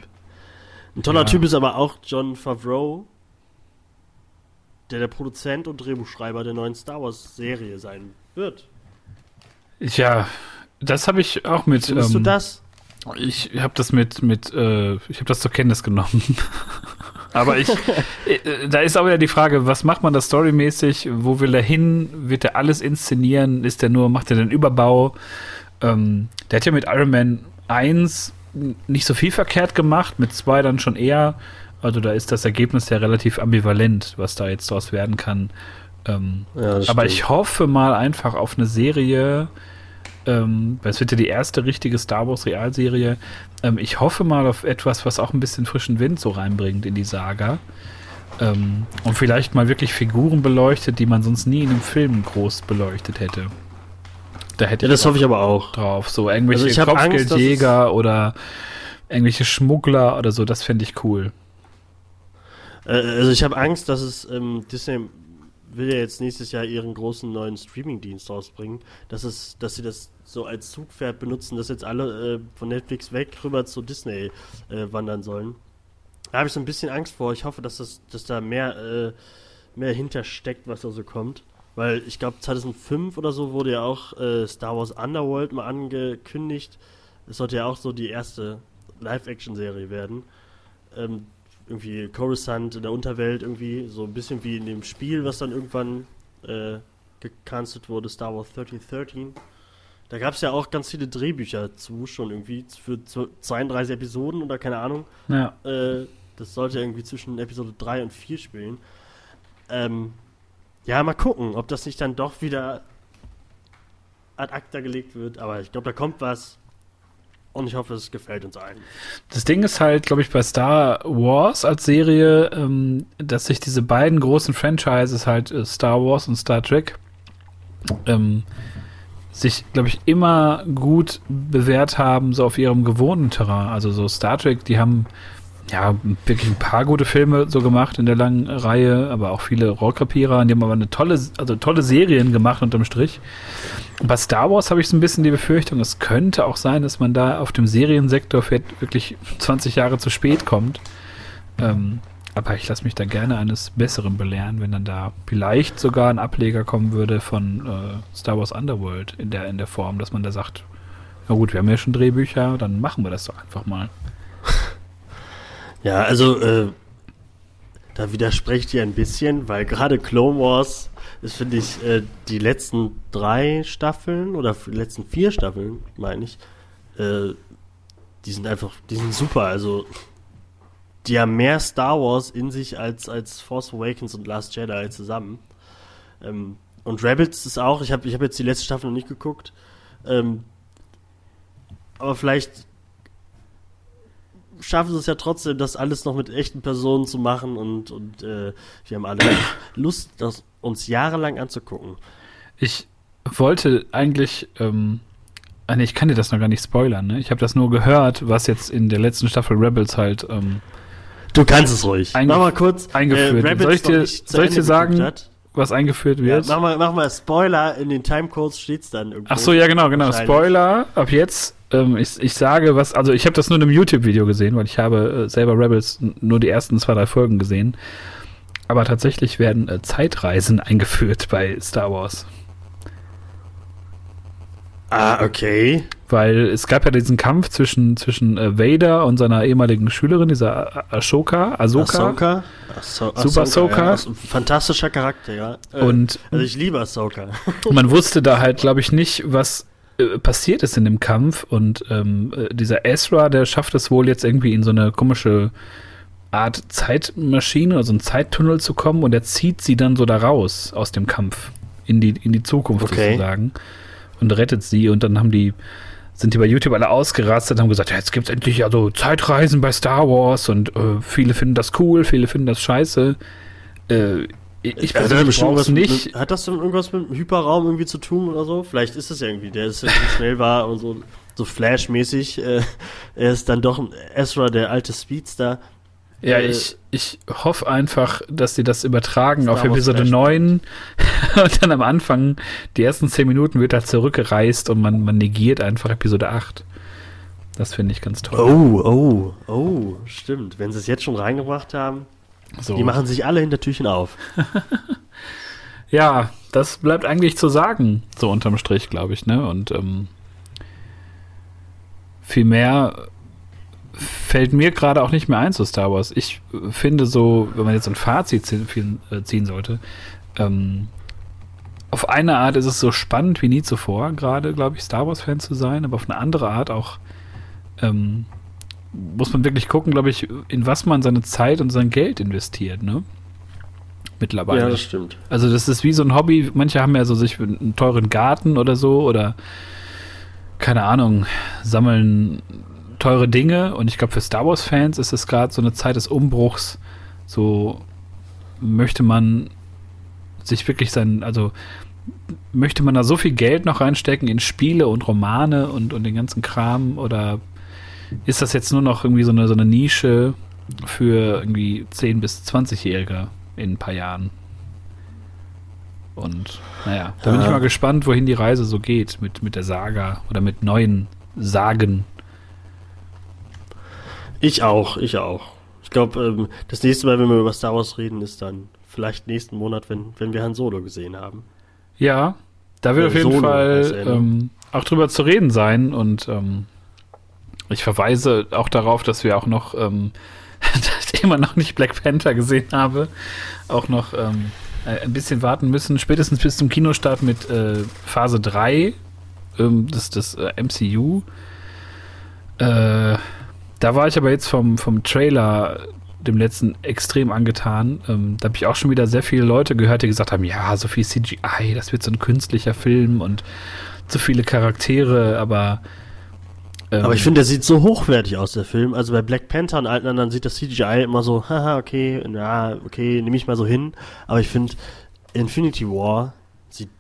Ein toller ja. Typ ist aber auch John Favreau, der der Produzent und Drehbuchschreiber der neuen Star Wars Serie sein wird. Ja, das habe ich auch mit. Findest ähm, du das? Ich habe das mit, mit äh, ich habe das zur Kenntnis genommen. aber ich, äh, da ist aber ja die Frage, was macht man da storymäßig? Wo will er hin? Wird er alles inszenieren? Ist er nur, macht er den Überbau? Ähm, der hat ja mit Iron Man 1 nicht so viel verkehrt gemacht, mit 2 dann schon eher. Also da ist das Ergebnis ja relativ ambivalent, was da jetzt daraus werden kann. Ähm, ja, aber ich hoffe mal einfach auf eine Serie, Ähm, es wird ja die erste richtige Star Wars Realserie. Ähm, ich hoffe mal auf etwas, was auch ein bisschen frischen Wind so reinbringt in die Saga. Ähm, und vielleicht mal wirklich Figuren beleuchtet, die man sonst nie in einem Film groß beleuchtet hätte. Da hätte ja, das hoffe ich aber auch. Drauf. So irgendwelche also Kopfgeldjäger oder irgendwelche Schmuggler oder so, das fände ich cool. Äh, also ich habe Angst, dass es ähm, Disney will ja jetzt nächstes Jahr ihren großen neuen Streaming-Dienst rausbringen, dass es, dass sie das so als Zugpferd benutzen, dass jetzt alle äh, von Netflix weg rüber zu Disney äh, wandern sollen. Da habe ich so ein bisschen Angst vor. Ich hoffe, dass das, dass da mehr, äh, mehr hintersteckt, was da so kommt. Weil ich glaube, 2005 oder so wurde ja auch äh, Star Wars Underworld mal angekündigt. Es sollte ja auch so die erste Live-Action-Serie werden. Ähm, irgendwie Coruscant in der Unterwelt irgendwie, so ein bisschen wie in dem Spiel, was dann irgendwann äh, gecancelt wurde, Star Wars 1313. Da gab es ja auch ganz viele Drehbücher zu, schon irgendwie, für 32 Episoden oder keine Ahnung. Ja. Äh, das sollte irgendwie zwischen Episode 3 und 4 spielen. Ähm, ja, mal gucken, ob das nicht dann doch wieder ad acta gelegt wird. Aber ich glaube, da kommt was. Und ich hoffe, es gefällt uns allen. Das Ding ist halt, glaube ich, bei Star Wars als Serie, ähm, dass sich diese beiden großen Franchises halt äh, Star Wars und Star Trek ähm, sich, glaube ich, immer gut bewährt haben, so auf ihrem gewohnten Terrain. Also so Star Trek, die haben ja wirklich ein paar gute Filme so gemacht in der langen Reihe, aber auch viele Rohrkrepierer, die haben aber eine tolle, also tolle Serien gemacht unterm Strich. Bei Star Wars habe ich so ein bisschen die Befürchtung, es könnte auch sein, dass man da auf dem Seriensektor wirklich 20 Jahre zu spät kommt. Ähm, aber ich lasse mich da gerne eines Besseren belehren, wenn dann da vielleicht sogar ein Ableger kommen würde von äh, Star Wars Underworld in der, in der Form, dass man da sagt, na gut, wir haben ja schon Drehbücher, dann machen wir das doch einfach mal. Ja, also äh, da widersprecht ihr ein bisschen, weil gerade Clone Wars ist, finde ich, äh, die letzten drei Staffeln oder die letzten vier Staffeln, meine ich, äh, die sind einfach, die sind super. Also, die haben mehr Star Wars in sich als, als Force Awakens und Last Jedi zusammen. Ähm, und Rebels ist auch, ich habe ich hab jetzt die letzte Staffel noch nicht geguckt. Ähm, aber vielleicht schaffen sie es ja trotzdem, das alles noch mit echten Personen zu machen und, und äh, wir haben alle Lust, das uns jahrelang anzugucken. Ich wollte eigentlich, ähm, ah, nee, ich kann dir das noch gar nicht spoilern, ne? Ich habe das nur gehört, was jetzt in der letzten Staffel Rebels halt. Ähm, du kannst es ruhig. Mach mal kurz eingeführt. Äh, soll ich dir, soll ich dir sagen, hat? was eingeführt wird? Ja, mach, mal, mach mal Spoiler, in den Timecodes steht's dann irgendwo. Ach so, ja, genau, genau. Spoiler, ab jetzt ähm, ich, ich sage was, also ich habe das nur in einem YouTube-Video gesehen, weil ich habe äh, selber Rebels nur die ersten zwei, drei Folgen gesehen. Aber tatsächlich werden äh, Zeitreisen eingeführt bei Star Wars. Ah, okay. Weil es gab ja diesen Kampf zwischen, zwischen äh, Vader und seiner ehemaligen Schülerin, dieser Ashoka, Ahsoka. Ahsoka? Ahso Super Ahsoka. Ja, fantastischer Charakter, ja. Äh, und, also ich liebe Ahsoka. man wusste da halt, glaube ich, nicht, was äh, passiert ist in dem Kampf und ähm, äh, dieser Ezra, der schafft es wohl jetzt irgendwie in so eine komische Art Zeitmaschine, also einen Zeittunnel zu kommen und er zieht sie dann so da raus aus dem Kampf in die, in die Zukunft okay. sozusagen und rettet sie und dann haben die sind die bei YouTube alle ausgerastet und haben gesagt, ja, jetzt gibt es endlich also Zeitreisen bei Star Wars und äh, viele finden das cool, viele finden das scheiße. Äh, ich also persönlich nicht. Mit, hat das denn irgendwas mit dem Hyperraum irgendwie zu tun oder so? Vielleicht ist es ja irgendwie, der ist ja schnell war und so, so Flash-mäßig. Äh, er ist dann doch ein Ezra, der alte Speedster. Ja, äh, ich, ich hoffe einfach, dass sie das übertragen auf Episode 9 und dann am Anfang, die ersten 10 Minuten wird er zurückgereist und man, man negiert einfach Episode 8. Das finde ich ganz toll. Oh, oh, oh, stimmt. Wenn sie es jetzt schon reingebracht haben. So. Die machen sich alle Hintertürchen auf. ja, das bleibt eigentlich zu sagen, so unterm Strich, glaube ich, ne? Und ähm, viel mehr fällt mir gerade auch nicht mehr ein zu Star Wars. Ich finde so, wenn man jetzt ein Fazit ziehen, äh, ziehen sollte, ähm, auf eine Art ist es so spannend wie nie zuvor, gerade, glaube ich, Star Wars-Fan zu sein, aber auf eine andere Art auch ähm, muss man wirklich gucken, glaube ich, in was man seine Zeit und sein Geld investiert, ne? Mittlerweile. Ja, das stimmt. Also das ist wie so ein Hobby. Manche haben ja so sich einen teuren Garten oder so oder keine Ahnung, sammeln teure Dinge und ich glaube, für Star Wars-Fans ist es gerade so eine Zeit des Umbruchs. So möchte man sich wirklich sein, also möchte man da so viel Geld noch reinstecken in Spiele und Romane und, und den ganzen Kram oder ist das jetzt nur noch irgendwie so eine, so eine Nische für irgendwie 10- bis 20-Jährige in ein paar Jahren? Und naja, da bin ich mal gespannt, wohin die Reise so geht mit, mit der Saga oder mit neuen Sagen. Ich auch, ich auch. Ich glaube, ähm, das nächste Mal, wenn wir über Star Wars reden, ist dann vielleicht nächsten Monat, wenn, wenn wir Han Solo gesehen haben. Ja, da wird Äh, auf jeden Solo Fall ähm, auch drüber zu reden sein und ähm, ich verweise auch darauf, dass wir auch noch, ähm, dass ich immer noch nicht Black Panther gesehen habe, auch noch ähm, äh, ein bisschen warten müssen, spätestens bis zum Kinostart mit äh, Phase 3 ähm, des, des äh, MCU. Äh, da war ich aber jetzt vom, vom Trailer, dem letzten, extrem angetan. Ähm, da habe ich auch schon wieder sehr viele Leute gehört, die gesagt haben, ja, so viel CGI, das wird so ein künstlicher Film und zu viele Charaktere, aber ähm, Aber ich finde, der sieht so hochwertig aus, der Film. Also bei Black Panther und allen anderen sieht das CGI immer so, haha, okay, na, okay, nehme ich mal so hin. Aber ich finde, Infinity War sieht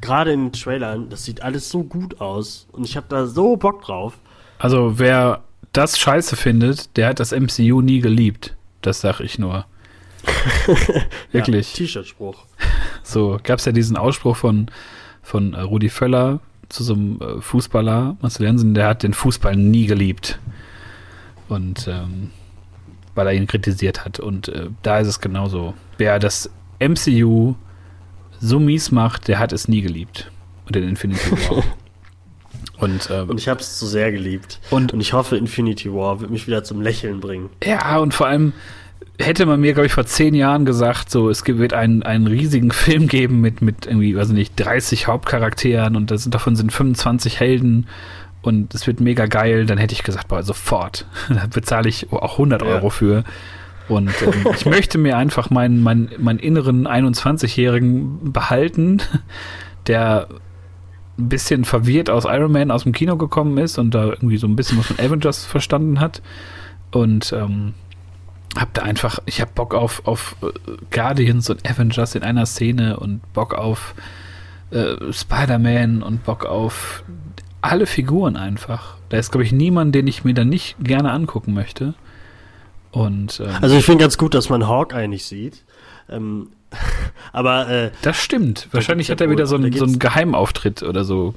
gerade in den Trailern, das sieht alles so gut aus. Und ich habe da so Bock drauf. Also wer das scheiße findet, der hat das MCU nie geliebt. Das sag ich nur. Wirklich. Ja, T-Shirt-Spruch. So gab es ja diesen Ausspruch von, von äh, Rudi Völler zu so einem äh, Fußballer, Marcel Jensen, der hat den Fußball nie geliebt. Und ähm, weil er ihn kritisiert hat. Und äh, da ist es genauso. Wer das MCU so mies macht, der hat es nie geliebt. Und den Infinity War. Und, ähm, Und ich habe es zu sehr geliebt. Und- und ich hoffe, Infinity War wird mich wieder zum Lächeln bringen. Ja, und vor allem hätte man mir, glaube ich, vor zehn Jahren gesagt, so, es wird einen, einen riesigen Film geben mit, mit irgendwie, weiß ich nicht, 30 Hauptcharakteren und das davon sind 25 Helden und es wird mega geil, dann hätte ich gesagt, boah, sofort. da bezahle ich auch 100 Ja. Euro für. Und ähm, ich möchte mir einfach meinen, meinen, meinen inneren 21-Jährigen behalten, der ein bisschen verwirrt aus Iron Man aus dem Kino gekommen ist und da irgendwie so ein bisschen was von Avengers verstanden hat. Und ähm, hab da einfach, ich hab Bock auf, auf äh, Guardians und Avengers in einer Szene und Bock auf äh, Spider-Man und Bock auf alle Figuren einfach. Da ist, glaube ich, niemand, den ich mir dann nicht gerne angucken möchte. Und ähm, Also ich finde ganz gut, dass man Hawkeye nicht sieht. Ähm, aber äh, das stimmt. Wahrscheinlich hat ja er wieder so da einen, so einen Geheimauftritt oder so.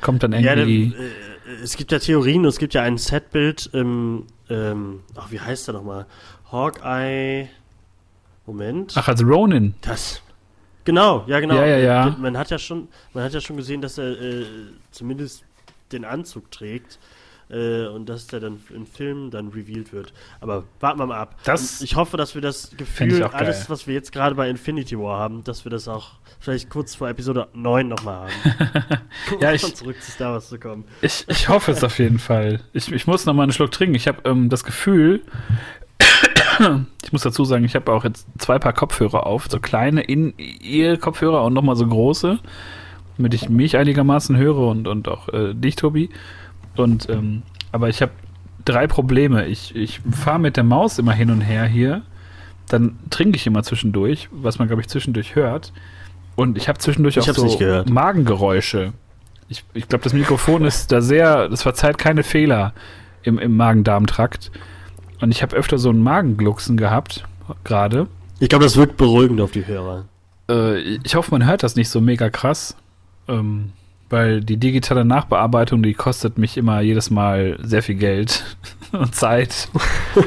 Kommt dann ja, irgendwie. dann, äh, es gibt ja Theorien und es gibt ja ein Setbild. Ähm, ähm, ach, wie heißt der nochmal? Hawkeye. Moment. Ach, als Ronin. Das. Genau, ja genau. Ja, ja, ja. Man hat ja schon, man hat ja schon gesehen, dass er äh, zumindest den Anzug trägt äh, und dass der dann im Film dann revealed wird. Aber warten wir mal ab. Das Und ich hoffe, dass wir das Gefühl, alles, was wir jetzt gerade bei Infinity War haben, dass wir das auch vielleicht kurz vor Episode 9 nochmal haben. Ja, ich- Um zurück zu Star Wars zu kommen. Ich, ich hoffe es auf jeden Fall. Ich, ich muss noch mal einen Schluck trinken. Ich habe ähm, das Gefühl, ich muss dazu sagen, ich habe auch jetzt zwei Paar Kopfhörer auf, so kleine In-Ear-Kopfhörer und noch mal so große, damit ich mich einigermaßen höre und, und auch äh, dich, Tobi. Und ähm, aber ich habe drei Probleme. Ich, ich fahre mit der Maus immer hin und her hier, dann trinke ich immer zwischendurch, was man glaube ich zwischendurch hört. Und ich habe zwischendurch Ich auch so. Magengeräusche. Ich, ich glaube, das Mikrofon ist da sehr, das verzeiht keine Fehler im, im Magen-Darm-Trakt. Und ich habe öfter so einen Magenglucksen gehabt, gerade. Ich glaube, das wirkt beruhigend auf die Hörer. Äh, ich hoffe, man hört das nicht so mega krass. Ähm, weil die digitale Nachbearbeitung, die kostet mich immer jedes Mal sehr viel Geld und Zeit.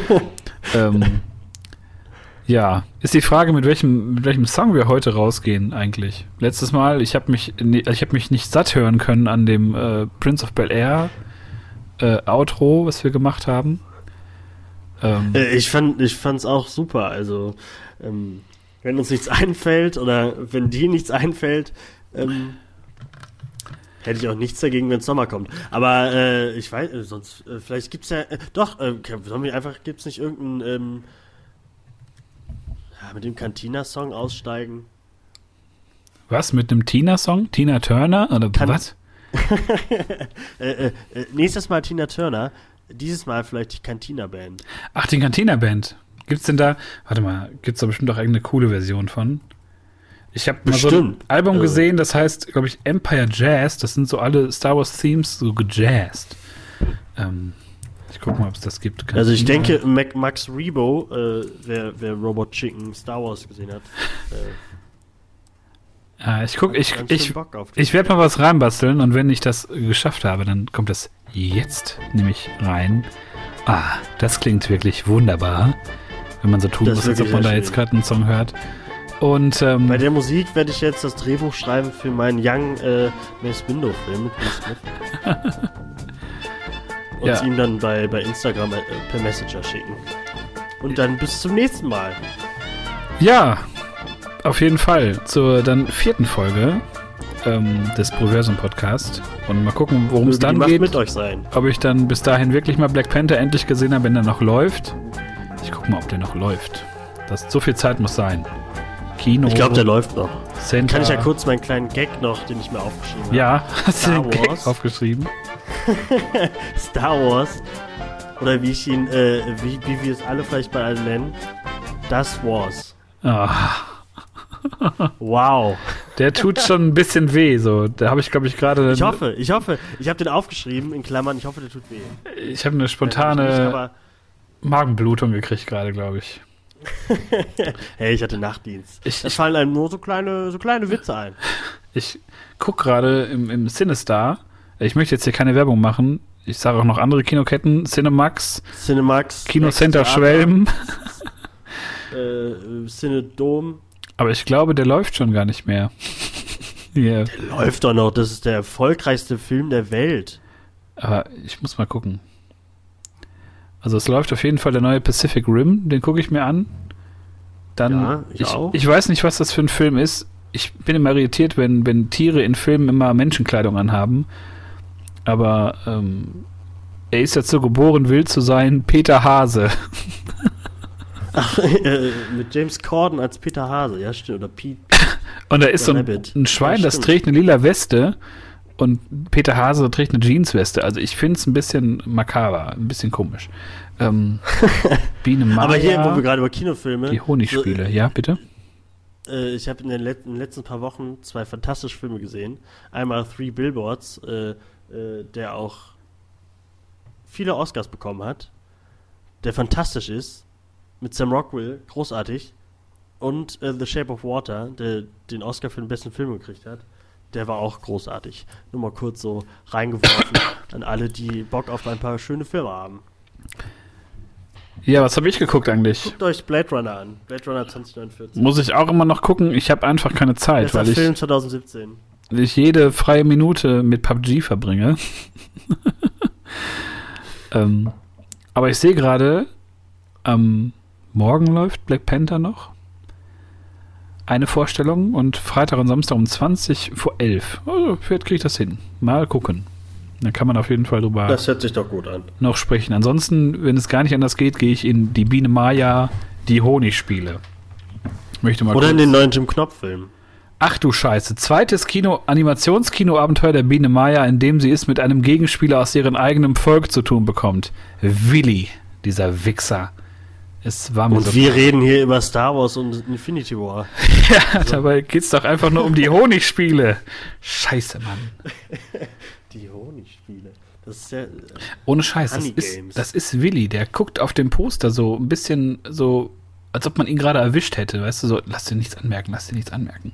ähm, ja, ist die Frage, mit welchem, mit welchem Song wir heute rausgehen eigentlich. Letztes Mal, ich habe mich, ich habe mich nicht satt hören können an dem äh, Prince of Bel Air äh, Outro, was wir gemacht haben. Ähm, Äh, ich fand ich fand's auch super. Also, ähm, wenn uns nichts einfällt oder wenn dir nichts einfällt, ähm, hätte ich auch nichts dagegen, wenn Sommer kommt. Aber äh, ich weiß, äh, sonst, äh, vielleicht gibt's ja, äh, doch, äh, sollen wir einfach, gibt's nicht irgendeinen, ähm, ja, mit dem Cantina-Song aussteigen? was mit einem Tina-Song? Tina Turner oder Kann- was? nächstes Mal Tina Turner. Dieses Mal vielleicht die Cantina Band. Ach, die Cantina Band. Gibt's denn da, warte mal, gibt's da bestimmt auch irgendeine coole Version von? Ich habe mal so ein. Album Also- gesehen, das heißt, glaube ich, Empire Jazz. Das sind so alle Star Wars Themes so gejazzt. Ähm, ich guck mal, ob es das gibt. Also ich denke, Mac, Max Rebo, äh, wer, wer Robot Chicken Star Wars gesehen hat, äh, Ah, ich guck, ich, ich, ich werde mal was reinbasteln und wenn ich das geschafft habe, dann kommt das jetzt nämlich rein. Ah, das klingt wirklich wunderbar, wenn man so tun Das muss, als ob man da jetzt gerade einen Song hört. Und ähm, Bei der Musik werde ich jetzt das Drehbuch schreiben für meinen Young äh, Mace Window Film. Und Ja. ihm dann bei, bei Instagram äh, per Messenger schicken. Und dann bis zum nächsten Mal. ja, auf jeden Fall zur dann vierten Folge ähm, des Proversum Podcast und mal gucken, worum es dann geht. mit euch sein. ob ich dann bis dahin wirklich mal Black Panther endlich gesehen habe, wenn er noch läuft. Ich guck mal, ob der noch läuft. Das, so viel Zeit muss sein. Kino. Ich glaube, der läuft noch. Center. Kann ich ja kurz meinen kleinen Gag noch, den ich mir aufgeschrieben habe. Ja, hast du den Gag Wars. aufgeschrieben? Star Wars. Oder wie ich ihn, äh, wie, wie wir es alle vielleicht bei allen nennen. Das Wars. Ah, Wow. der tut schon ein bisschen weh. So, da habe ich, glaube ich, gerade. Ich hoffe, ich hoffe. Ich habe den aufgeschrieben in Klammern. Ich hoffe, der tut weh. Ich habe eine spontane aber, Magenblutung gekriegt gerade, glaube ich. hey, ich hatte Nachtdienst. Ich- da ich- fallen einem nur so kleine, so kleine Witze ein. Ich guck gerade im, im Cinestar. Ich möchte jetzt hier keine Werbung machen. Ich sage auch noch andere Kinoketten. Cinemax, Cinemax. Kino Rex Center Theater, Schwelm. Äh, Cinedom. Aber ich glaube, der läuft schon gar nicht mehr. Hier. Läuft doch noch. Das ist der erfolgreichste Film der Welt. Aber ich muss mal gucken. Also es läuft auf jeden Fall der neue Pacific Rim, den gucke ich mir an. Dann, Ja, ich ich, auch. ich weiß nicht, was das für ein Film ist. Ich bin immer irritiert, wenn, wenn Tiere in Filmen immer Menschenkleidung anhaben. Aber ähm, er ist dazu geboren, wild zu sein. Peter Hase. äh, mit James Corden als Peter Hase. Ja, stimmt. Oder Pete. Und da ist so ein, ein Schwein, Ja, das trägt eine lila Weste. Und Peter Hase trägt eine Jeansweste. Also ich finde es ein bisschen makaber, ein bisschen komisch. Ähm, Biene Maya, Aber hier, wo wir gerade über Kinofilme. die Honigspiele. So, ja, bitte? äh, ich habe in, let- in den letzten paar Wochen zwei fantastische Filme gesehen. Einmal Three Billboards, äh, äh, der auch viele Oscars bekommen hat. Der fantastisch ist. Mit Sam Rockwell, großartig. Und äh, The Shape of Water, der den Oscar für den besten Film gekriegt hat. Der war auch großartig. Nur mal kurz so reingeworfen an alle, die Bock auf ein paar schöne Filme haben. Ja, was habe ich geguckt eigentlich? Guckt euch Blade Runner an. Blade Runner 2049. Muss ich auch immer noch gucken. Ich habe einfach keine Zeit, Bester weil ich, Film 2017. ich jede freie Minute mit PUBG verbringe. ähm, aber ich sehe gerade, am Morgen läuft Black Panther noch. Eine Vorstellung und Freitag und Samstag um 20 vor 11. Also, vielleicht kriege ich das hin. Mal gucken. Dann kann man auf jeden Fall drüber Das hört sich doch gut an. noch sprechen. Ansonsten, wenn es gar nicht anders geht, gehe ich in die Biene Maya, die Honigspiele. Möchte mal Oder in den neuen Jim Knopf-Film. Ach du Scheiße. Zweites Kino, Animationskinoabenteuer der Biene Maya, in dem sie es mit einem Gegenspieler aus ihrem eigenen Volk zu tun bekommt. Willi, dieser Wichser. Es war so Und wir reden hier über Star Wars und Infinity War. ja, dabei geht's doch einfach nur um die Honigspiele. Scheiße, Mann. Die Honigspiele. Das ist ja. äh, Ohne Scheiß, das ist, das ist Willi, der guckt auf dem Poster so ein bisschen so, als ob man ihn gerade erwischt hätte, weißt du, so, lass dir nichts anmerken, lass dir nichts anmerken.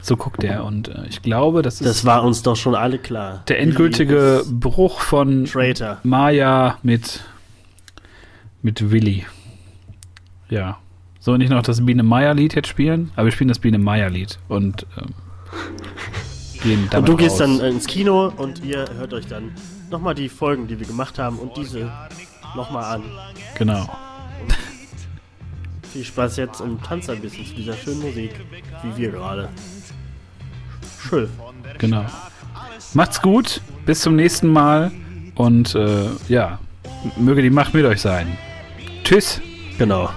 So guckt der und äh, ich glaube, das ist Das war uns doch schon alle klar. der endgültige Bruch von Traitor. Maya mit, mit Willi. Ja. Sollen wir nicht noch das Biene-Meier-Lied jetzt spielen? Aber wir spielen das Biene-Meier-Lied und ähm, gehen Und damit du gehst raus. dann ins Kino und ihr hört euch dann nochmal die Folgen, die wir gemacht haben und diese nochmal an. Genau. Viel Spaß jetzt und tanzt ein bisschen zu dieser schönen Musik, wie wir gerade. Schön. Genau. Macht's gut, bis zum nächsten Mal und äh, ja, möge die Macht mit euch sein. Tschüss. Genau.